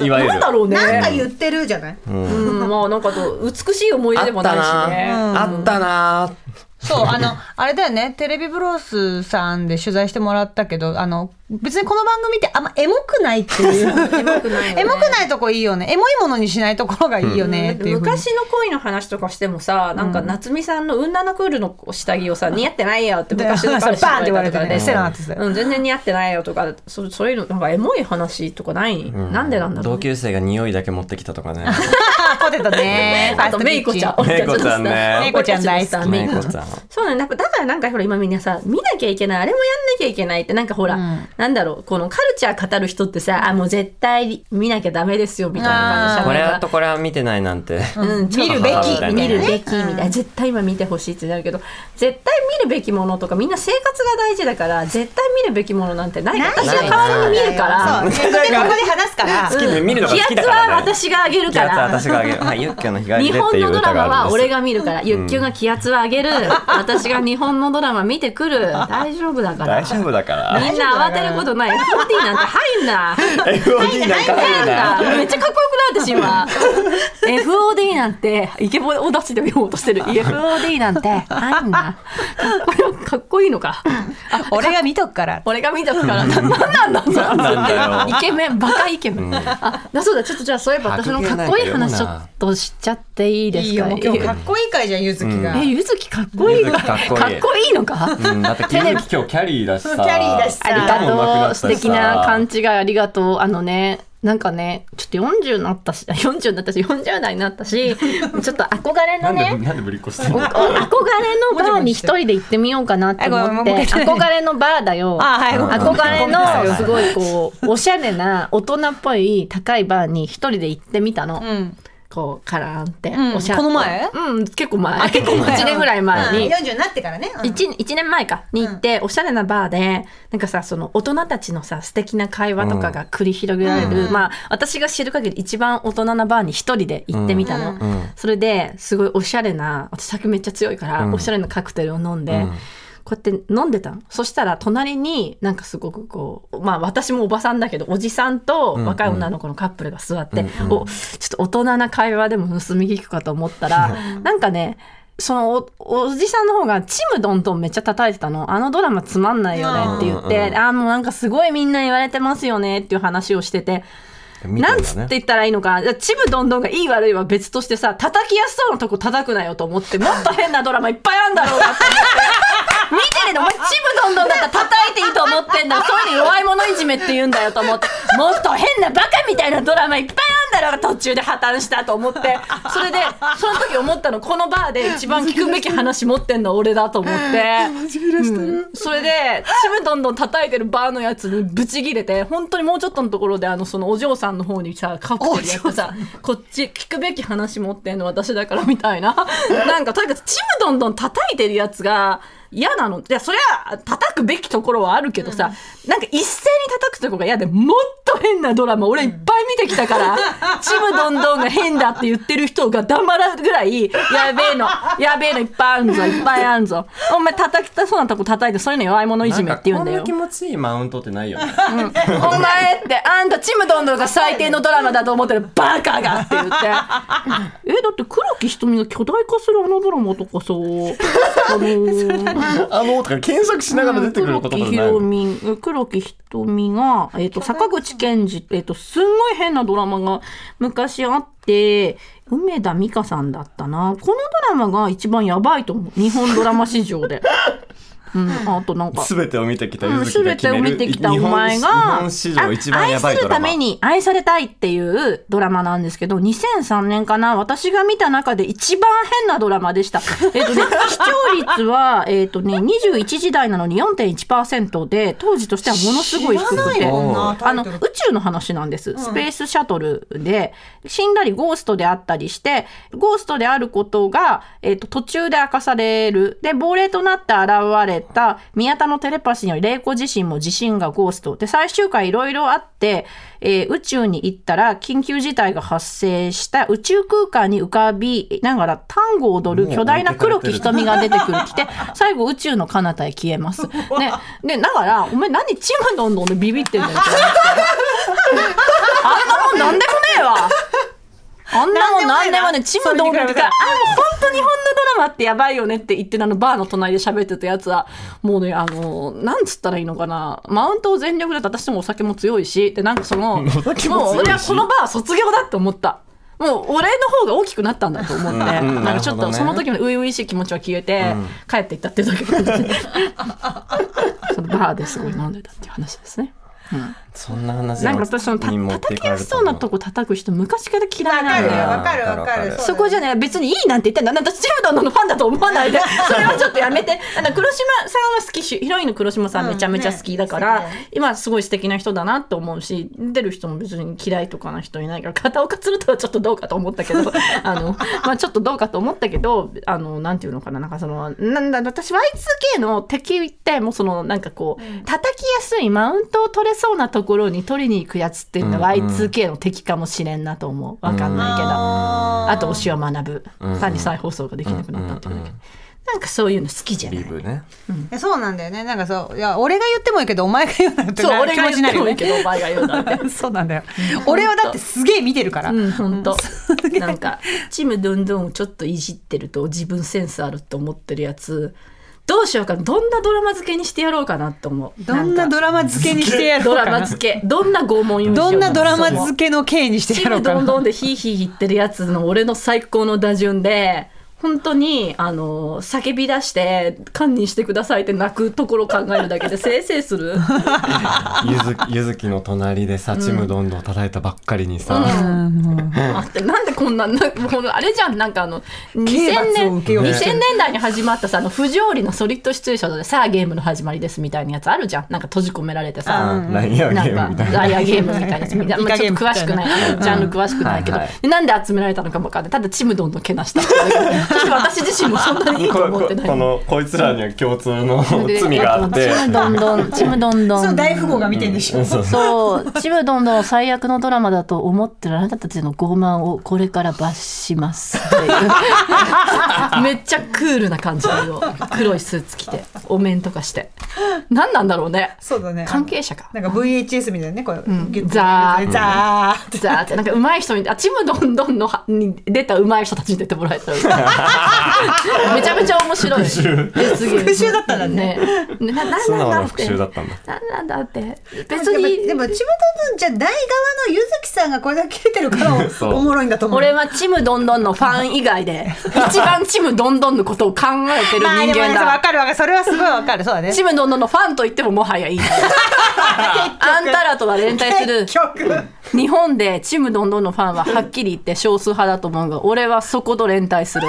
いわゆる。なんだろうね。なんか言ってるじゃない？うん。まあなんかと美しい思い出でもないしね。あったな。そう、あの、あれだよね、テレビブロスさんで取材してもらったけど、あの、別にこの番組ってあんまエモくないっていう。エモくないよね。エモくないとこいいよね。エモいものにしないところがいいよね。っていう。ふうに。昔の恋の話とかしてもさなんか夏美さんのウンナナクールの下着をさ似合ってないよって昔の 彼氏バーンって言われてとかでね。うん、全然似合ってないよとかそそういうのなんかエモい話とかない、なんでなんだろう？同級生が匂いだけ持ってきたとかね。ポテトね。あとメイコちゃん。メイコちゃんね。メイコちゃん大好き。メイコメイコちゃん。そうね。なんかだからなんかほら今みんなさ見なきゃいけない。あれもやんなきゃいけないってなんかほら、うんなんだろうこのカルチャー語る人ってさあもう絶対見なきゃダメですよみたいな。感じでこれ喋るからとこれは見てないなんて。うん、見るべき見るべき。みたいうんな絶対今見てほしいってな。るけど絶対見るべきものとかみんな生活が大事だから絶対見るべきものなんてない。私が代わりに見るから。そ ここで話すから。好きで見るのが好き気圧だからね。は私が上げる気圧はから私があげるはいユッキョの日帰り日でっていう本のドラマ歌があるんですは俺が見るから、ゆっきゅが気圧を上げる。私が日本のドラマ見てくる。大丈夫だから。大丈夫だから。みんな慌てることない。FOD なんて入んな。FOD なんか入るなめっちゃかっこよくない私今。FOD なんてイケボを出して読もうとしてる FOD なんて入んなかっこよかっこいいのか。俺が見とくから。俺が見たから。ななんなんだ？なんなんだよ。イケメンバカイケメン、あだそうだ。ちょっとじゃあそういえば私のかっこいい話ちょっとしちゃっていいですか？いい今日かっこいい回じゃん、ゆずきが。えゆずきかっこいいゆずきかっこいい。かっこいいのか？うん。だって今日キャリーだしさ。キャリーだしさ。ありがとう素敵な勘違いありがとう。あのねなんかねちょっと40になったし40になったし40代になったしちょっと憧れのねなんでぶりっこしてんおの憧れのバーに一人で行ってみようかなって思って憧れのバーだよ。憧れのすごいこうおしゃれな大人っぽい高いバーに一人で行ってみたの、うん。こうカラーンって、うん。おしゃれ。この前？うん結構前。結構1年ぐらい前に、40になってからね。うん。1, 一年前かに行って、おしゃれなバーでなんかさその大人たちのさ素敵な会話とかが繰り広げられる、まあ私が知る限り一番大人なバーに一人で行ってみたの、ん。それですごいおしゃれな私酒めっちゃ強いから、おしゃれなカクテルを飲んで、こうやって飲んでたの？そしたら隣になんかすごくこうまあ私もおばさんだけどおじさんと若い女の子のカップルが座って、おちょっと大人な会話でも盗み聞くかと思ったら、なんかねそのおおじさんの方がちむどんどんめっちゃ叩いてたの。あのドラマつまんないよねって言って、ああもうなんかすごいみんな言われてますよねっていう話をしてて。なんつって言ったらいいのか。じゃあちむどんどんがいい悪いは別としてさ叩きやすそうなとこ叩くなよと思ってもっと変なドラマいっぱいあんだろうなって思って見てるのお前ちむどんどんだったら叩いていいと思ってんだ。そういうの弱い者いじめって言うんだよと思って。もっと変なバカみたいなドラマいっぱいあんだろ途中で破綻したと思って。それでその時思ったのこのバーで一番聞くべき話持ってんのは俺だと思って。うん。それでちむどんどん叩いてるバーのやつにブチギレて本当にもうちょっとのところであのそのお嬢さんの方にさカクテルやってさこっち聞くべき話持ってんの私だからみたいな。なんかとにかくちむどんどん叩いてるやつが嫌なの。いやそりゃ叩くべきところはあるけどさ、なんか一斉に叩くとこが嫌でもっと変なドラマ俺いっぱい見てきたから、ちむどんどんが変だって言ってる人が黙らぐらいやべえのやべえのいっぱいあるぞいっぱいあるぞ。お前叩きたそうなとこ叩いてそういうの弱い者いじめって言うんだよ。なんかこんな気持ちいいマウントってないよね。お前ってあんたちむどんどんが最低のドラマだと思ってるバカがって言って。えだって黒木瞳が巨大化するあのドラマとかさあのー あのとか検索しながら出てくる言葉黒木じゃないひろみ黒木ひとみが、えっと坂口健二、えっとすんごい変なドラマが昔あって梅田美香さんだったなこのドラマが一番やばいと思う日本ドラマ史上で。うん、あとなんか。全てを見てきたうん。ゆずきが全てを決める。見てきたお前が日本史上一番やばいドラマ。あ愛するために愛されたいっていうドラマなんですけど2003年かな私が見た中で一番変なドラマでした。えっとね視聴率はえっとね21時台なのに4.1%で当時としてはものすごい低くて。知らないもんな。タあの宇宙の話なんです、スペースシャトルで死んだりゴーストであったりしてゴーストであることが、えっと途中で明かされる。で亡霊となって現れた宮田のテレパシーにより霊子自身も自身がゴースト。で最終回いろいろあって、えー宇宙に行ったら緊急事態が発生した宇宙空間に浮かびながら単語を踊る巨大な黒木瞳が出てくる来て 最後宇宙の彼方へ消えます。ね、でだからお前何ちむどんどんでビビってんだよ。あんなもんなんでもねえわあんなもんなでもね、ちむどんどんってから、あ、もう本当日本のドラマってやばいよねって言って、あの、バーの隣で喋ってたやつは、もうね、あの、なんつったらいいのかな、マウントを全力で私もお酒も強いし、で、なんかその、もう俺はこのバー卒業だって思った。もう俺の方が大きくなったんだと思って、うん。うんなんかちょっとその時の初々しい気持ちは消えて、帰っていったっていうだけで。そのバーですごい飲んでたっていう話ですね。そんな話なんか私そのたに持って叩きやすそうなとこ叩く人昔から嫌いわかるなんだよ。かるわかる。わかる。るうそこじゃね別にいいなんて言ってんだ。なんだチムドンのファンだと思わないで。それはちょっとやめて。あの黒島さんは好きしヒロインの黒島さんめちゃめちゃ好きだから、うんね今すごい素敵な人だなと思うし出る人も別に嫌いとかな人いないから片岡鶴太はちょっとどうかと思ったけど あの、まあ、ちょっとどうかと思ったけどあのなんていうのかななんかそのなんだ私 Y2K の敵ってもうそのなんかこう叩きやすいマウントを取れそうなところに取りに行くやつっていうのはうんうん Y2K の敵かもしれんなと思う。わかんないけど。ああと推しは学ぶ。うん単に再放送ができなくなったっていうだけ、うんうんうんなんかそういうの好きじゃない。リブね。ーそうなんだよね。なんかそう。いや俺が言ってもいいけどお前が言うなってそうな俺が言ってもいい気けどお前が言うなんて そうなんだよ。俺はだってすげえ見てるから。うん本当。なんかチムどんどんをちょっといじってると自分センスあると思ってるやつどうしようかな。どんなドラマ付けにしてやろうかなと思う。どんなドラマ付けにしてやろドうかな。ラマ付け。どんな拷問用どんなドラマけ付けの刑にしてチやろうかな。ムどんどんでヒーヒー言ってるやつの俺の最高の打順で本当にあの叫び出して「堪忍してください」って泣くところを考えるだけで せいせいする。ゆずゆずきの隣でさちむどんどん叩いたばっかりにさ、待ってなんでこんななもうあれじゃんなんかあの2000刑罰を年受けよう。と2000してる年代に始まったさあの不条理のソリッドシチュエーションでさあゲームの始まりですみたいなやつあるじゃん。なんか閉じ込められてさ、うん。ライアーゲームみたいな。ライアーゲームみたいな。やつみたいな、まあ、ちょっと詳しくない。ジャンル詳しくないけど、はいはいでなんで集められたのかも分かんない。ただちむどんどんけなしたっていうだけでそして私自身もそんなにいいとこ思ってない。こ のこいつらには共通ので 罪があって。ちむどんどんちむどんどん。そう大富豪が見てんでしょ、そう。そう、ちむどんどん最悪のドラマだと思ってるあなたたちの傲慢をこれから罰しますっていう。めっちゃクールな感じの。色黒いスーツ着て、お面とかして。何なんだろうね。そうだね。関係者か。なんか VHS みたいなねこう、ん。ザー。ザーって。ザーって。なんか上手い人にあちむどんどんのはに出た上手い人たちに出てもらえたら めちゃめちゃ面白い。復讐だったんだね。ね。ななんだって。讐だったんだ。なんなんだって。別別に。にでもちむどんどんじゃない側のゆずきさんがこれだけ切れてるから おもろいんだと思う。俺はちむどんどんのファン以外で 一番ちむどんどんのことを考えてる人間だ。かるわかる。それはすごいわかる。そうだね。ちむどんどんのファンと言ってももはやいい。あんたらとは連帯する。結局。日本でちむどんどんのファンははっきり言って少数派だと思うが俺はそこと連帯する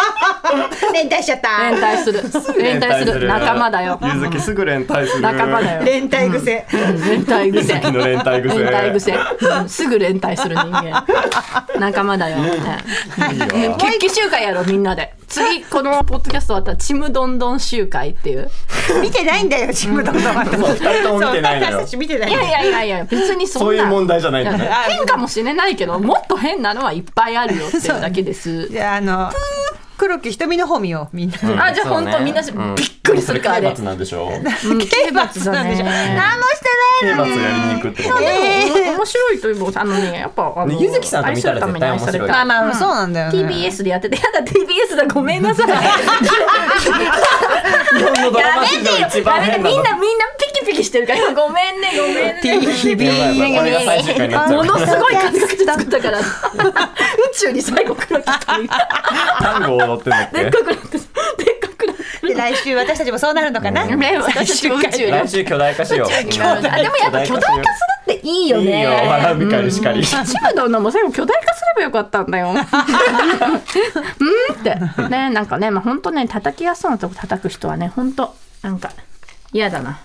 連帯しちゃった。連帯する。連帯する。仲間だよ。ゆずきすぐ連帯する。仲間だよ。連帯癖、連帯癖。ゆずきの連帯癖。連帯癖、うんすぐ連帯する人間。仲間だよ、ねいいわ。決起集会やろみんなで。次このポッドキャスト終わったらちむどんどん集会っていう。見てないんだよちむどんどん。は そう二人とも見てないのよ。見てない。いやいやいやいや別にそんなそういう問題じゃないんだ変かもしれないけどもっと変なのはいっぱいあるよっていうだけです。じゃああの黒木瞳の方見ようみんな。で、あじゃあ本当みんなびっくりするからね刑罰なんでしょ？うん。刑罰だなんでしょ？ね。何もしてない刑罰やりに行くってこと？えー。面白いというかあのねやっぱあのねゆずきさんと見たら絶対面白いまあまあそうなんだよね。TBS でやってて やだ TBS だごめんなさい。日本のドラやめマ史上一てよやめて番変なみんなみんなピキピキしてるから。ごめんねごめんね。TBS ものすごい数かけて作ったから。宇宙に最後黒木瞳が。単語を踊ってんだっでっけ？かくなってでっかくなってで来週私たちもそうなるのかな、ね私たちも宇宙に。来週巨大化しよう。あでもやっぱ巨大化する。っていいよね。いいよ。笑うみかりしかり。チムドンのも最後巨大化すればよかったんだよ。うんって。ねなんかねまあ本当ね叩きやすそうなとこ叩く人はね本当なんか嫌だな。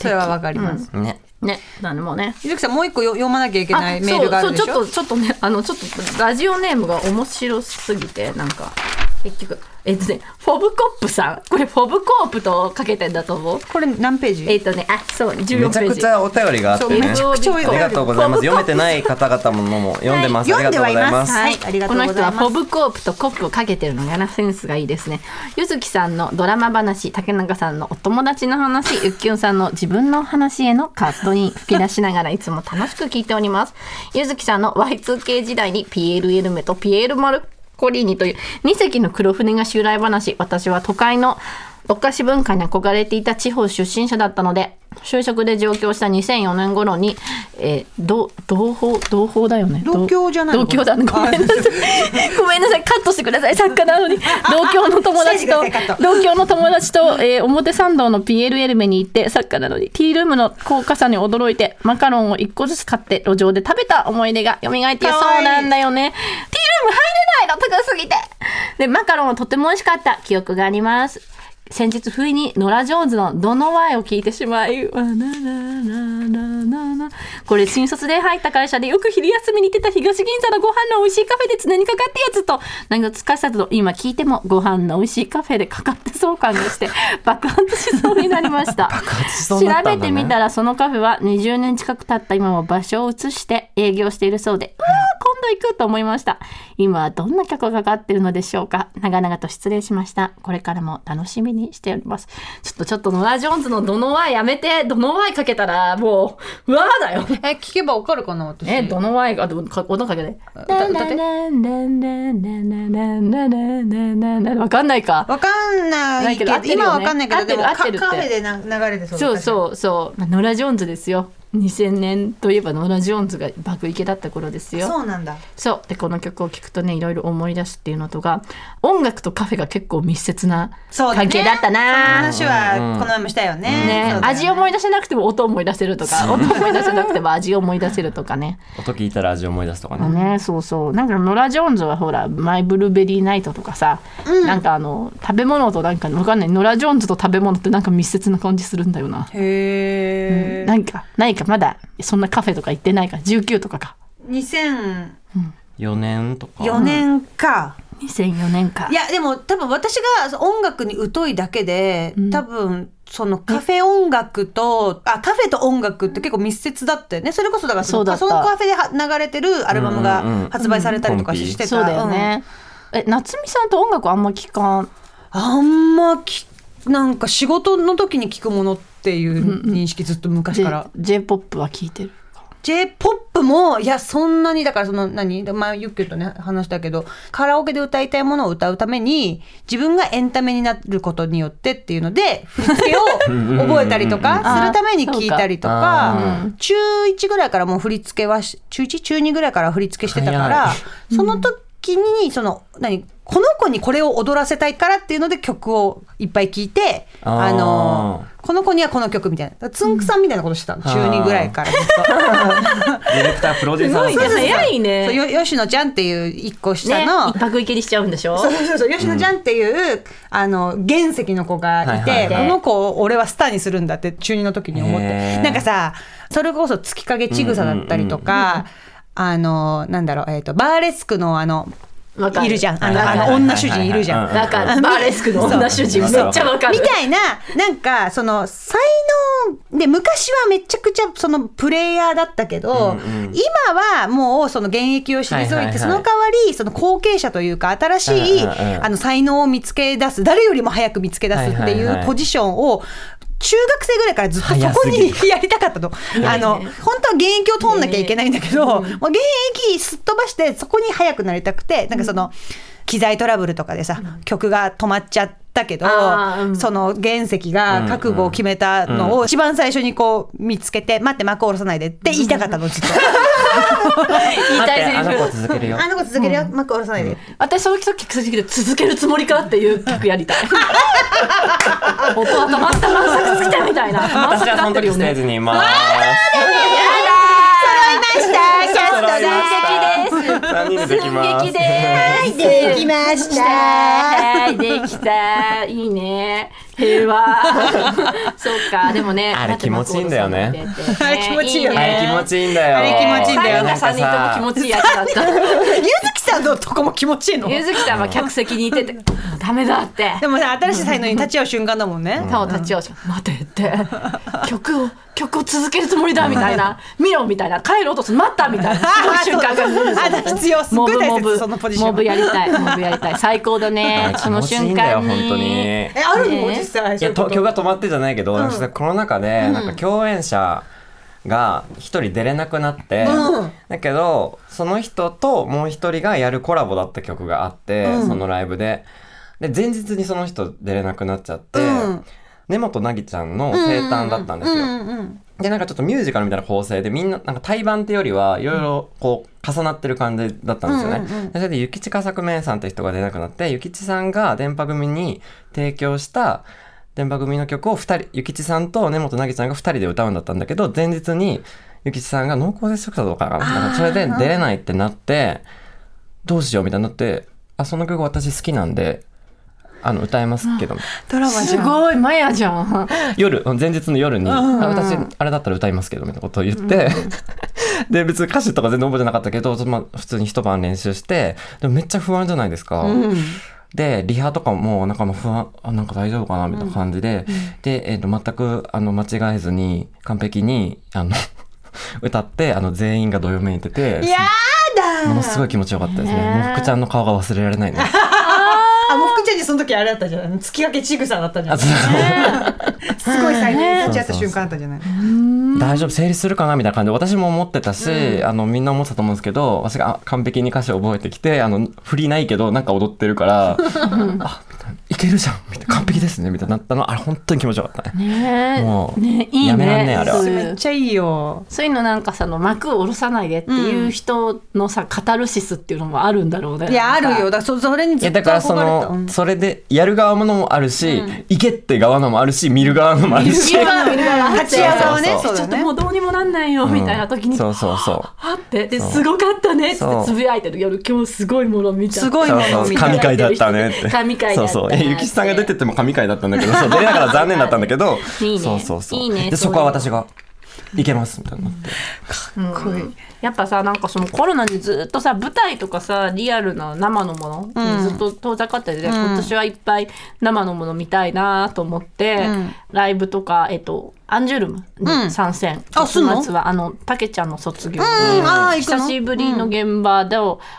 それはわかります、ねねなんでもうね。ゆずきさんもう一個よ読まなきゃいけないメールがあるでしょ？そうそうちょっとちょっとねあのちょっとラジオネームが面白すぎてなんか結局えっとねフォブコップさん。これフォブコープとかけてんだと思う？これ何ページ？えっとねあそう14ページ。めちゃくちゃお便りがあってね。めちゃくちゃあり。がとうございます。読めてない方々ものも読んでます。ありがとうございます。はい。ありがとうございます。この人はフォブコープとコップをかけてるのがなセンスがいいですね。ゆずきさんのドラマ話竹中さんのお友達の話ゆっきゅんさんの自分の話へのカットイン吹き出しながらいつも楽しく聞いております。ゆずきさんの Y2K 時代にピエール・エルメとピエール・マルコリーニという2隻の黒船が襲来話私は都会のお菓子文化に憧れていた地方出身者だったので就職で上京した2004年頃に、えー、同同胞同胞だよね。同郷じゃないの？同郷だね。ごめんなさい。ごめんなさい。カットしてください。作家なのに。同郷の友達と同郷の友達と、えー表参道のピエールエルメに行って作家なのに。ティールームの高価さに驚いてマカロンを1個ずつ買って路上で食べた思い出が蘇ってそうなんだよね。ティールーム入れないの。高すぎて。でマカロンはとても美味しかった。記憶があります先日不意にノラ・ジョーンズの「どのワイ」を聞いてしまいこれ新卒で入った会社でよく昼休みに行ってた東銀座のご飯の美味しいカフェで常にかかってやつとなんか疲れたと今聞いてもご飯の美味しいカフェでかかってそう感がして 爆発しそうになりました。調べてみたらそのカフェは20年近く経った今も場所を移して営業しているそうでうわー今度行くと思いました。今はどんな曲がかかってるのでしょうか。長々と失礼しました。これからも楽しみにしております。ちょっとちょっとノラ・ジョーンズのどのワイやめて。どのワイかけたらもううわーだよ。え聞けばわかるかな私。えどのワイがどか音かけて。歌歌って。わかんないかわかんないけど今はわかんないけどでもカカフェでな流れてそうそうそうそう、まあ、ノラ・ジョーンズですよ2000年といえばノラ・ジョーンズが爆イケだった頃ですよ。そうなんだ。そう。でこの曲を聴くとねいろいろ思い出すっていうのとが音楽とカフェが結構密接な関係だったそのな、話はこの前もしたよね。ね。そうだよ味思い出せなくても音思い出せるとか音思い出せなくても味思い出せるとかね。音聞いたら味思い出すとかね。ね。そうそう。なんかノラ・ジョーンズはほら「マイ・ブルーベリー・ナイト」とかさ、なんかあの食べ物となんかわかんない。ノラ・ジョーンズと食べ物ってなんか密接な感じするんだよな、へえなんかないかまだそんなカフェとか行ってないか19とかか。2004 4年とか。年か。2004年か。いやでも多分私が音楽に疎いだけで、多分そのカフェ音楽とあカフェと音楽って結構密接だったよね。それこそだからそのそのカフェでは流れてるアルバムうんうんがうん。発売されたりとかうんしてた、そうだよね、え夏美さんと音楽あんま聞かん？うんあんまきなんか仕事の時に聞くものっていう認識ずっと昔から、j p o p は聞いてる J-POP もいやそんなにだからその何？まあユッケとね話したけどカラオケで歌いたいものを歌うために自分がエンタメになることによってっていうので振り付けを 覚えたりとかするために聞いたりとあか。中1ぐらいからもう振り付けはし中1中2ぐらいから振り付けしてたからその時にその何？この子にこれを踊らせたいからっていうので曲をいっぱい聴いてあのこの子にはこの曲みたいな。つんくさんみたいなことしてたの。中2ぐらいからずっと。ディレクター、プロデューサーすごいね早いね。そうよ吉野ちゃんっていう一個下ねの、一泊行きにしちゃうんでしょ？そうそうそう吉野ちゃんっていう、あの原石の子がいて、はいはいはい。この子を俺はスターにするんだって中二の時に思って。なんかさそれこそ月影ちぐさだったりとか、あのなんだろう、えー、とバーレスクのあのいるじゃん。あの,、あの女主人いるじゃん。うんなんかバーレスクの女主人めっちゃわかる。みたいな、なんか、その、才能、で、昔はめちゃくちゃ、その、プレイヤーだったけど、うんうん。今はもう、その、現役を退いて、その代わり、その、後継者というか、新しい、あの、才能を見つけ出す、誰よりも早く見つけ出すっていうポジションを、中学生ぐらいからずっとそこにやりたかったの。あの、本当は現役を通んなきゃいけないんだけど、もう現役すっ飛ばして、そこに早くなりたくて、なんかその、機材トラブルとかでさ、曲が止まっちゃったけど、うんその原石が覚悟を決めたのを一番最初にこう見つけて、待って幕下ろさないでって言いたかったの、ずっと。言いたいセリあの子フ続けるよ。あの子続けるよ、幕下ろさないで。私その時続ける続けるつもりかっていう曲やりたい音は止まった満作尽きたみたいな満私はその時ステージにいます。まし はいできた。いいね。平和 そうか。でもねあれ気持ちいいんだよね。あれ気持ちいいよね。あれ気持ちいいんだよ。あれ気持ちいいんだよ。なんか三人とも気さ、持ちいいやつだった ゃんのとこも気持ちいいの？ゆずきさんは客席にいてて「ダメだ」って。でもさ新しい才能に立ち会う瞬間だもんね、他を立ち会うじゃん待てって。曲を曲を続けるつもりだみたいな。見ろみたいな。帰ろうとする。待ったみたいな。瞬間が。あだ。必要。すごい大切ブモブ。そのポジション。モブやりたい。モブやりたい。最高だね。その瞬間に。本当に。えあるの？ね。実際。いやと曲が止まってじゃないけど、私コロナ禍でなんか共演者が一人出れなくなって、うん。だけどその人ともう一人がやるコラボだった曲があって、そのライブで。で前日にその人出れなくなっちゃって、うん。根本凪ちゃんの生誕だったんですよ。うんうんでなんかちょっとミュージカルみたいな構成でみんななんか対バンってよりはいろいろこう重なってる感じだったんですよね。うんうんうんでそれで諭吉佳作明さんって人が出なくなって諭吉さんが電波組に提供した電波組の曲を2人諭吉さんと根本凪ちゃんが2人で歌うんだったんだけど前日に諭吉さんが濃厚接触者とかかななんかそれで出れないってなってどうしようみたいになってあその曲私好きなんであの歌えますけどドラマじすごいマヤじゃん。夜前日の夜に、んあ私あれだったら歌いますけどみたいなことを言って、で別に歌詞とか全然覚えてなかったけど、まあ、普通に一晩練習してでもめっちゃ不安じゃないですか。うんでリハとかもなんかもう不安あなんか大丈夫かなみたいな感じで、で、えー、と全くあの間違えずに完璧にあの 歌ってあの全員がどよめいててやだものすごい気持ちよかったですね。ねもう福ちゃんの顔が忘れられないね。その時あれだったじゃん月掛けちぐさだったじゃん。すあそうごい才能に立ち会った瞬間あったじゃない？大丈夫？成立するかな？みたいな感じで。私も思ってたし、あのみんな思ってたと思うんですけど私があ完璧に歌詞を覚えてきてあの振りないけどなんか踊ってるから あみたいないけるじゃん。みたいな。完璧ですね。みたいになったの。あれ本当に気持ちよかったね。ねえ。もうねいいね。やめらんねえあれは。そう。いうめっちゃいいよ。そういうのなんかさの幕を下ろさないでっていう人のさ、カタルシスっていうのもあるんだろうね。いやあるよ。だからそそれにいずっとやだからそのそれでやる側のもあるし、行けって側のもあるし見る側のもあるし。見る側見る側立ち側ねそうそうだね。ちょっともうどうにもなんないよみたいな時に、そうそうそう。はってですごかったねってつぶやいてる。夜今日すごいもの見た。すごいもの見た。神回だったねって。神回だったそうそう。えゆきさんが出てても神回だったんだけど そう出れながら残念だったんだけどいいね。そうそうそう。いいねでそうそいうこは私がいけますみたいになって。かっこいい。やっぱさなんかそのコロナにずっとさ舞台とかさリアルな生のものにずっと遠ざかってて、今年はいっぱい生のもの見たいなと思って、ん。ライブとか、えっと、アンジュルムに参戦、あすんはあのたけちゃんの卒業。うん。久しぶりの現場で、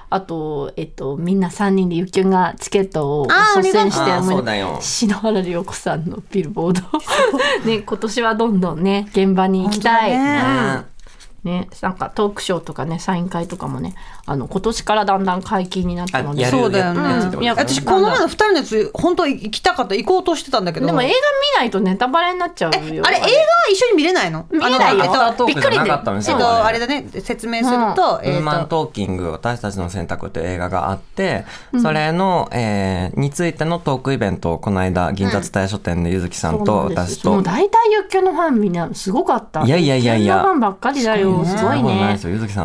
あと、えっと、みんな3人でゆきゅんがチケットを率先してあーもそうだよ。篠原涼子さんのビルボード ね今年はどんどんね現場に行きたい。ね、なんかトークショーとかねサイン会とかもねあの今年からだんだん解禁になったので。そうだよね。やつってことですねいや私この前の二人のやつ本当行きたかった行こうとしてたんだけど。でも映画見ないとネタバレになっちゃうよ。あれ映画は一緒に見れないの？見れないよ。あのえっとアフタートークじゃなかったんでえっとあれだね説明すると、ウーマンえっと。トーキング私たちの選択という映画があって、それの、えーについてのトークイベントをこの間銀座蔦屋書店でゆずきさんと私と。もう大体ユッケのファンみんなすごかった。いやいやいやいや。ファンばっかりだよ。すごいね。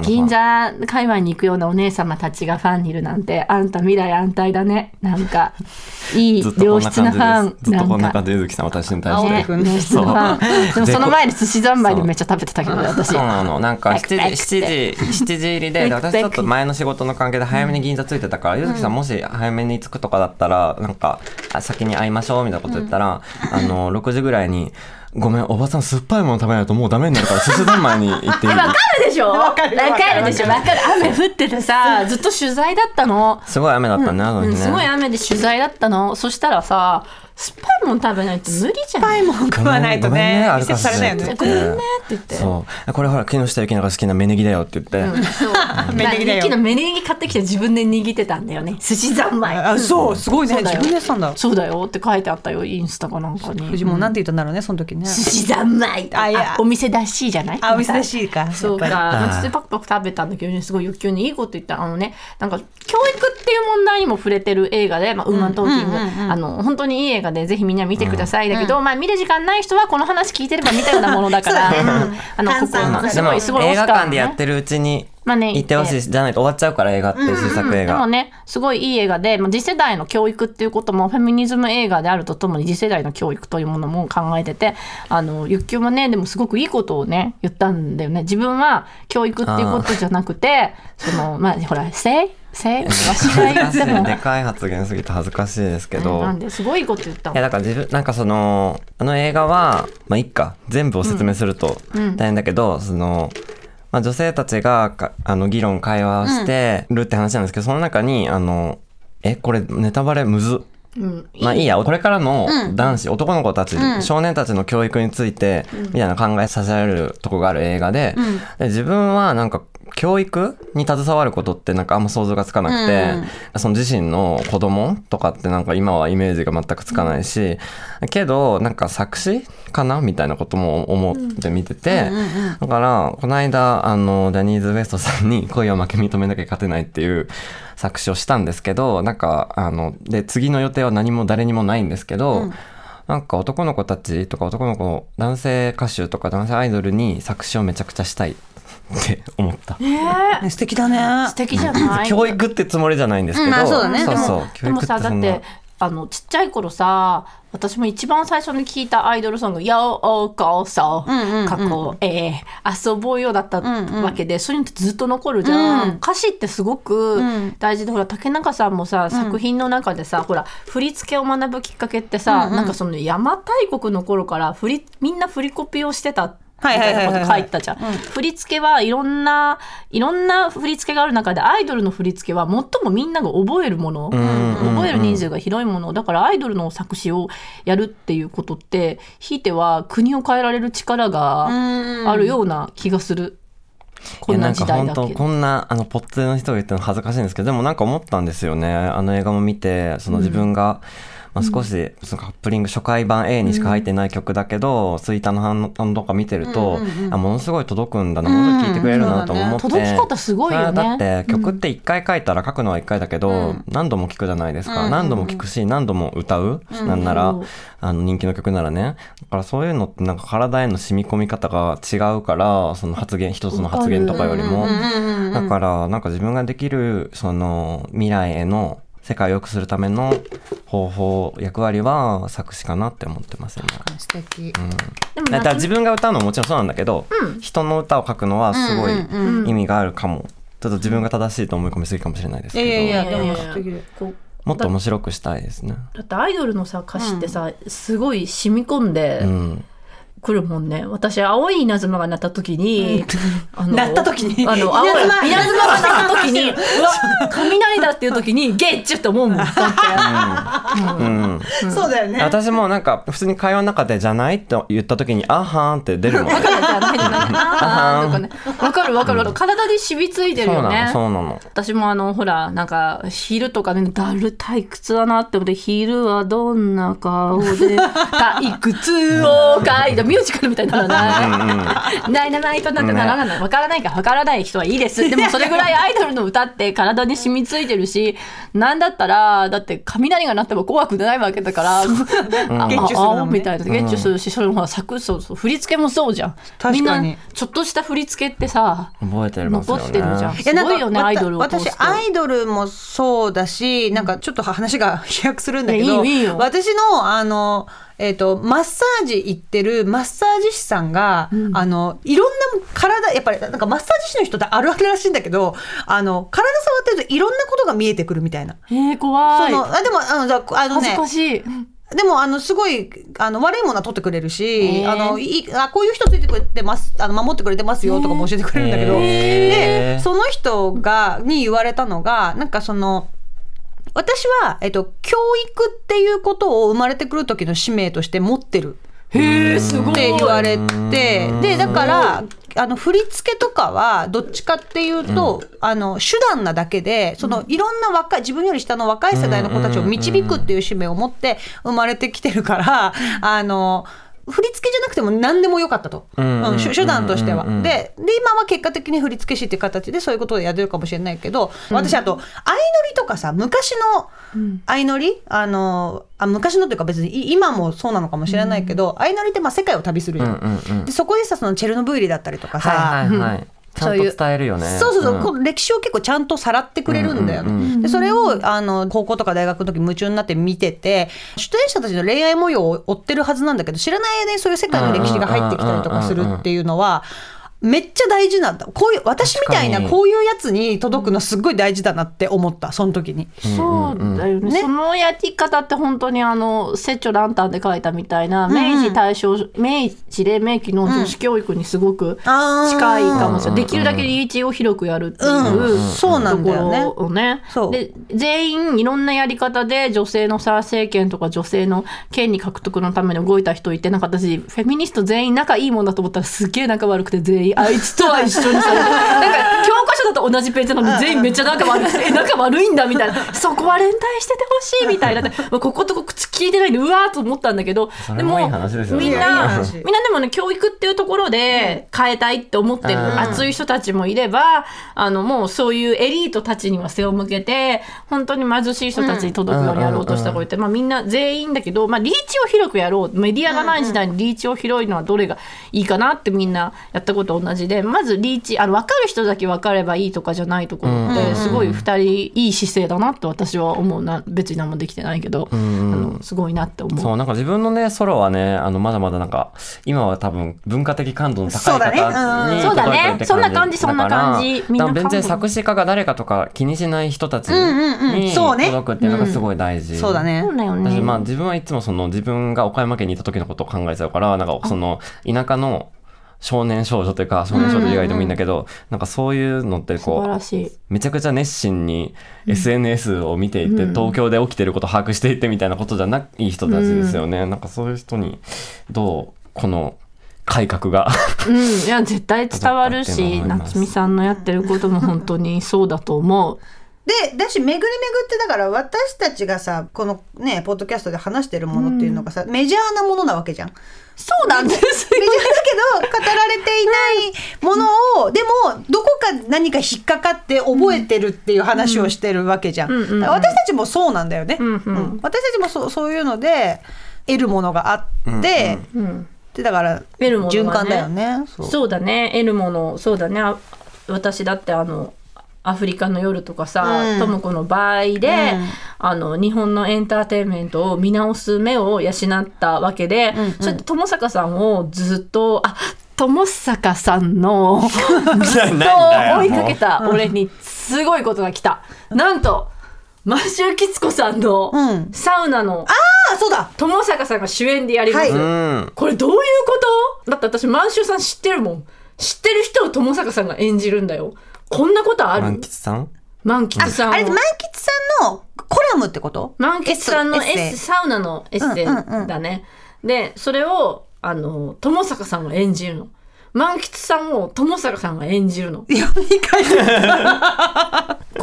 銀座界隈に行くようなお姉様たちがファンにいるなんてあんた未来安泰だね。なんか いい良質な感じです。ずっファン。とこんな感じでゆずきさん私に対青して良質なファンでもその前に寿司三昧でめっちゃ食べてたけどね私。そうなの。なんかペクペク7時7時7時入りでで私ちょっと前の仕事の関係で早めに銀座着いてたから、ゆずきさんもし早めに着くとかだったらなんかあ先に会いましょうみたいなこと言ったら、あの6時ぐらいに「ごめんおばさん酸っぱいもの食べないともうダメになるから寿司三昧に行っていい?」わかるでしょ？わかるる。でしょ？わかる。雨降っててさずっと取材だったの。すごい雨だったね、あのうん日ね。すごい雨で取材だったの。そしたらさ酸っぱいもん食べないと無理じゃんパイもん食わないとねアルカス季節されないよね。ごめんねって言って。そう。これほら木下ゆきのが好きな芽ネギだよって言って、そう。芽ネギの芽ネギ買ってきて自分で握ってたんだよね。寿司三昧。あそうすごいね。自分でやってたんだ。そうだよって書いてあったよインスタかなんかに。フジモンなんて言ったんだろうねその時ね。寿司三昧。あいや。お店出しいじゃない？あお店らしいか。そうか。やっぱうちでパクパク食べたんだけどね。すごい欲求にいいこと言った。あのねなんか教育っていう問題にも触れてる映画で、まあ、ウーマントーキング、あの本当にいい映画でぜひみんな見てください、だけど、まあ見る時間ない人はこの話聞いてれば見たようなものだから、うん。あのここのすごいすごい映画館でやるってるうちにまあね行ってほしいしじゃないと終わっちゃうから映画って新作映画、でもねすごいいい映画で、まあ、次世代の教育っていうこともフェミニズム映画であるとともに次世代の教育というものも考えててあのゆっきゅうもねでもすごくいいことをね言ったんだよね。自分は教育っていうことじゃなくてそのまあほら「say せわしが言っても。でかい発言すぎて恥ずかしいですけど、なんですごいこと言ったいやだから自分なんかそのあの映画はまあいっか。全部を説明するとうん。大変だけど、その、まあ、女性たちがかあの議論会話をしてるって話なんですけど、その中にあのえこれネタバレむずっうん。まあいいやこれからのうん。男子、男の子たち、うん。少年たちの教育について、みたいな考えさせられるとこがある映画で,、うん。で自分はなんか教育に携わることってなんかあんま想像がつかなくて、その自身の子供とかってなんか今はイメージが全くつかないし、けどなんか作詞かなみたいなことも思って見てて、だからこの間あのジャニーズ WEST さんに「恋は負け認めなきゃ勝てない」っていう作詞をしたんですけどなんかあので次の予定は何も誰にもないんですけど、なんか男の子たちとか男の子男性歌手とか男性アイドルに作詞をめちゃくちゃしたいって 思った。ねね素敵だね。素敵じゃない？教育ってつもりじゃないんですけど、うんまあそうだね。そうそう。でもでもさだってあのちっちゃい頃さ私も一番最初に聞いたアイドルソング「ようこそうんうんうん。過去へ遊ぼうよ」だったわけで、そういうのってずっと残るじゃん、うん。歌詞ってすごくん。大事でほら竹中さんもさ、作品の中でさほら振り付けを学ぶきっかけってさ、なんかその邪馬台国の頃から振りみんな振りコピをしてたみはいはいたいなはい。はいこと書いてたじゃん。振り付けはいろんないろんな振り付けがある中でアイドルの振り付けは最もみんなが覚えるもの、んうん覚える人数が広いもの。だからアイドルの作詞をやるっていうことってひいては国を変えられる力があるような気がする。こんな時代だけ。ど。いやなんか本当こんなあのポッツの人が言ってるの恥ずかしいんですけどでもなんか思ったんですよね。あの映画も見てその自分が、まあ、少しそのカップリング初回版 A にしか入ってない曲だけど、ツイッターの反応とか見てると、あものすごい届くんだなものすごい聴いてくれるなと思って、うんね。届き方すごいよね。だって曲って一回書いたら書くのは一回だけど、何度も聴くじゃないですか、何度も聴くし何度も歌う、なんなら、うん。あの人気の曲ならね。だからそういうのってなんか体への染み込み方が違うからその発言一つの発言とかよりも。だからなんか自分ができるその未来への世界を良くするための方法役割は作詞かなって思ってますよね。素敵でもだから自分が歌うのももちろんそうなんだけど、人の歌を書くのはすごい意味があるかも。ちょっと自分が正しいと思い込みすぎかもしれないですけど、いやいやでも素敵もっと面白くしたいですね。だってアイドルのさ歌詞ってさ、すごい染み込んでうん。くるもんね。私青い稲妻が鳴った時に、あの鳴った時に？あの青い稲妻。が鳴った時にうわ雷だっていう時にゲッチュって思うもん。だって。うん。そうだよね。私もなんか普通に会話の中でじゃないって言った時にあはーんって出るもん。わかるじゃないじゃないあーとかね。わかるわかるわかる。体に染みついてるそうなよねのそうなの。私もあのほらなんかヒールとかねだる退屈だなって思ってヒールはどんな顔で 退屈を書いたミュージカルみたいにならないダイナマイトなんてならない。わからないか。わからない人はいいです。でもそれぐらいアイドルの歌って体に染みついてるしなんだったらだって雷が鳴っても怖くないわけだからあゲッチュするみたいなゲッチュするしそれもほら作そうそう振り付けもそうじゃん。みん確かに。なちょっとした振り付けってさ覚えてますよね。残ってるじゃん。いやなんかすごいよねアイドルを通す私とアイドルもそうだしなんかちょっと話が飛躍するんだけどよいいよ。私のあのえっ、とマッサージ行ってるマッサージ師さんが、あのいろんな体やっぱりなんかマッサージ師の人ってあるあるらしいんだけどあの体触ってるといろんなことが見えてくるみたいな。えー、怖い。そのあでもあのだあのね恥ずかしい、でもあのすごいあの悪いものは取ってくれるし、あのいあこういう人ついてくれてますあの守ってくれてますよとかも教えてくれるんだけど、でその人がに言われたのがなんかその私は、えっと、教育っていうことを生まれてくる時の使命として持ってる。へえすごい。って言われてでだからあの振り付けとかはどっちかっていうと、あの手段なだけでそのいろんな若い自分より下の若い世代の子たちを導くっていう使命を持って生まれてきてるからあの。振り付けじゃなくても何でもよかったと、んうん手手段としては。うんうんうん。でで今は結果的に振付師っていう形でそういうことをやってるかもしれないけど、私あと相乗りとかさ昔の相乗り？あのあ昔のというか別にい今もそうなのかもしれないけど、相乗りってまあ世界を旅するじゃん。うんうんうん。でそこでさそのチェルノブイリだったりとかさ、はいはいはい。ちゃんとそういう伝えるよね。そうそうそう、う歴史を結構ちゃんとさらってくれるんだよね。でそれをあの高校とか大学の時夢中になって見てて出演者たちの恋愛模様を追ってるはずなんだけど知らない間にそういう世界の歴史が入ってきたりとかするっていうのは。めっちゃ大事なんだ。こういう私みたいなこういうやつに届くのすっごい大事だなって思ったその時に。そうだよね,、ね。そのやり方って本当にあの「摂著ランタン」で書いたみたいな、んうん。明治大正明治黎明期の女子教育にすごく近いかもしれない、うんできるだけリーチを広くやるっていう、うん。そうなんだよね。ところをねそう。で全員いろんなやり方で女性のさ政権とか女性の権利獲得のために動いた人いてなんか私フェミニスト全員仲いいもんだと思ったらすっげえ仲悪くて全員あいつとは一緒にさ なんか教科書だと同じページなのに全員めっちゃ仲悪くて え仲悪いんだみたいな。そこは連帯しててほしいみたいな。で まあこことこ口聞いてないんでうわーと思ったんだけど。でもいい話ですよね。みんな話みんなでもね教育っていうところで変えたいって思ってるうん。熱い人たちもいればあのもうそういうエリートたちには背を向けて本当に貧しい人たちに届くようにやろうとした子いて、まあ、みんな全員だけど、まあ、リーチを広くやろう。メディアがない時代にリーチを広いのはどれがいいかなってみんなやったこと同じでまずリーチあの分かる人だけ分かればいいとかじゃないところってすごい2人いい姿勢だなって私は思うな。別に何もできてないけど、あのすごいなって思う。そうなんか自分のねソロはねあのまだまだなんか今は多分文化的感度の高い方にそうだね。届いてるってそんな感じそんな感じみんな全然作詞家が誰かとか気にしない人たちにそうね。届くっていうのがすごい大事、そうだね。そうだよね。私まあ自分はいつもその自分が岡山県にいた時のことを考えちゃうからなんかその田舎の少年少女というか少年少女以外でもいいんだけど、なんかそういうのってこうらしい。めちゃくちゃ熱心に SNS を見ていて、東京で起きてることを把握していてみたいなことじゃない人たちですよね、なんかそういう人にどうこの改革がうん、いや絶対伝わるし夏美さんのやってることも本当にそうだと思う。でだし巡り巡ってだから私たちがさこのねポッドキャストで話してるものっていうのがさ、メジャーなものなわけじゃん。そうなんですよ。メジャーだけど語られていないものを、でもどこか何か引っかかって覚えてるっていう話をしてるわけじゃん。うんうんだから私たちもそうなんだよね。んうん。うん。私たちもそうそういうので得るものがあって、うん。でだから得るものがね。循環だよね。そう。そうだね。得るもの。そうだね。あ私だってあのアフリカの夜とかさ、うん。トムコの場合で、うん。あの日本のエンターテインメントを見直す目を養ったわけで、うんうん。それで友坂さんをずっとあ友坂さんのずっと追いかけた俺にすごいことが来た。なんとマシュー・キツコさんのうん。サウナのあそうだ。友坂さんが主演でやります。はうん。これどういうこと？だって私満州さん知ってるもん。知ってる人を友坂さんが演じるんだよこんなことあ満る吉さん？満吉さんを。あれ満吉さんのコラムってこと？満吉さんのエッセサウナのエッセだね、でそれをあの友坂さんが演じるの満吉さんを友坂さんが演じるの。こ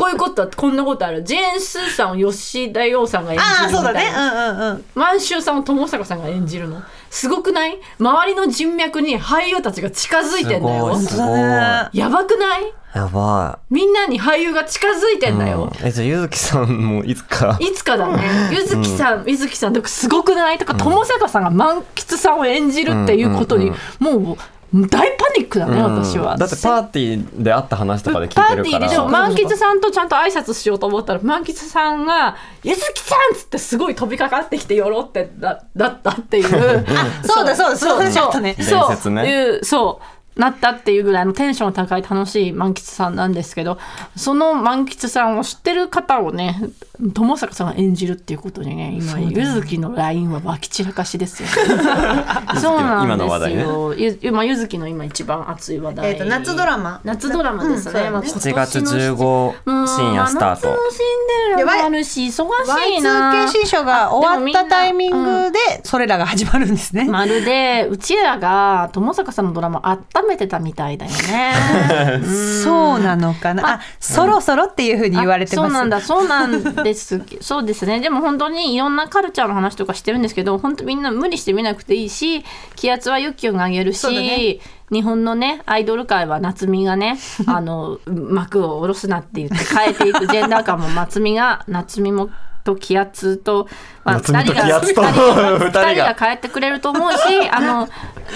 ういうことはこんなことある。ジェーン・スーさんを吉田羊さんが演ああじるみたいそうだね。なうんうんうん。満州さんを友坂さんが演じるの。すごくない？周りの人脈に俳優たちが近づいてんだよ。本当だね。やばくない？やばみんなに俳優が近づいてい、んだよ、うん。えじゃあゆずきさんもいつか。いつかだね。ゆずきさん、ゆずきさん、すごくない？とか、友坂さんが満吉さんを演じるっていうことに、もう、大パニックだね、私は。だってパーティーで会った話とかで聞パいてるから。ーティーででも満吉さんとちゃんと挨拶しようと思ったら満吉さんが「ゆずきさん!」っつってすごい飛びかかってきてよろってだだったっていう。そうだそう。だそうだそうだ。ねそう。ね。いうそう。なったっていうぐらいのテンション高い楽しい満吉さんなんですけどその満吉さんを知ってる方をね友坂さんが演じるっていうことにね今ゆずきの LINE は湧き散らかしですよ、そうなん今の話題ね。ですよ、ゆ今ゆずきの今一番熱い話題、えーと夏ドラマ。夏ドラマですね,、うんまあ7月今年の15深夜スタート。シンデレラもあるし忙しいな。Y2K 新書が終わったタイミングでそれらが始まるんですね。まるでうちらが友坂さんのドラマ温めてたみたいだよね。そうなのかな。あ、そろそろっていうふうに言われてます。あそうなんだそうなんですそうですね。でも本当にいろんなカルチャーの話とかしてるんですけど本当みんな無理して見なくていいし気圧はユッキョンが上げるそうだね。し、日本のねアイドル界は夏美がね あの幕を下ろすなって言って変えていくジェンダー感も夏美が夏美もと気圧と、まあ、夏美と二人が気圧と 二人が変えてくれると思うしあの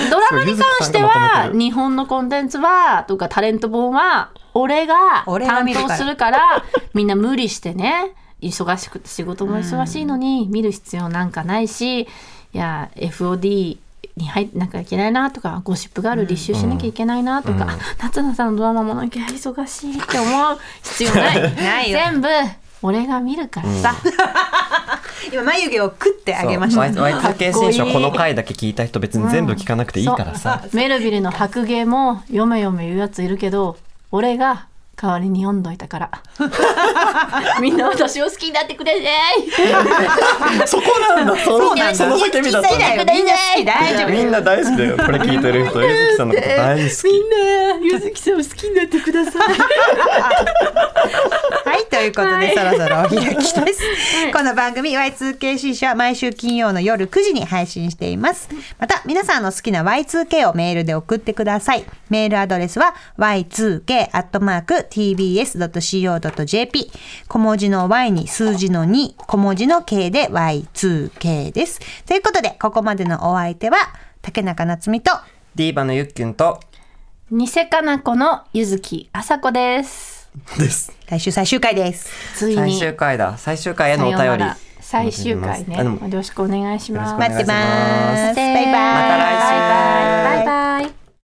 ドラマに関しては日本のコンテンツはとかタレント本は俺が担当するからみんな無理してね忙しくて仕事も忙しいのに見る必要なんかないしいや FOD に入ってなきゃいけないなとかゴシップがある履修しなきゃいけないなとか、夏菜さんのドラマもなきゃ忙しいって思う必要ない。ないよ。全部俺が見るからさ、今眉毛を食ってあげました。Y2K 新書この回だけ聞いた人別に全部聞かなくていいからさ、メルビルの白芸も読め読め言うやついるけど俺が代わりに読んどいたから。みんな私を好きになってくれねそこなんだ。そうなんだ。その叫びだったみんな好き大丈夫。みんな大好きだよ。これ聞いてる人ゆずきさんのこと大好き。みんなゆずきさんを好きになってください。はい、ということで、そろそろお開きです。この番組 Y2K 新書は毎週金曜の夜9時に配信しています。また、皆さんの好きな Y2K をメールで送ってください。メールアドレスは y2k.tbs.co.jp 小文字の Y に数字の2、小文字の K で Y2K です。ということで、ここまでのお相手は、竹中夏実と、ディーバのゆっきゅんと偽かな子のゆずきあさこです。です。来週最終回です。最ついに。終回だ。最終回へのお便り。最終回ね。よろしくお願いします。よろしくお願いします。待ってます。バイバイ。また来週。バイバイ。バイバイ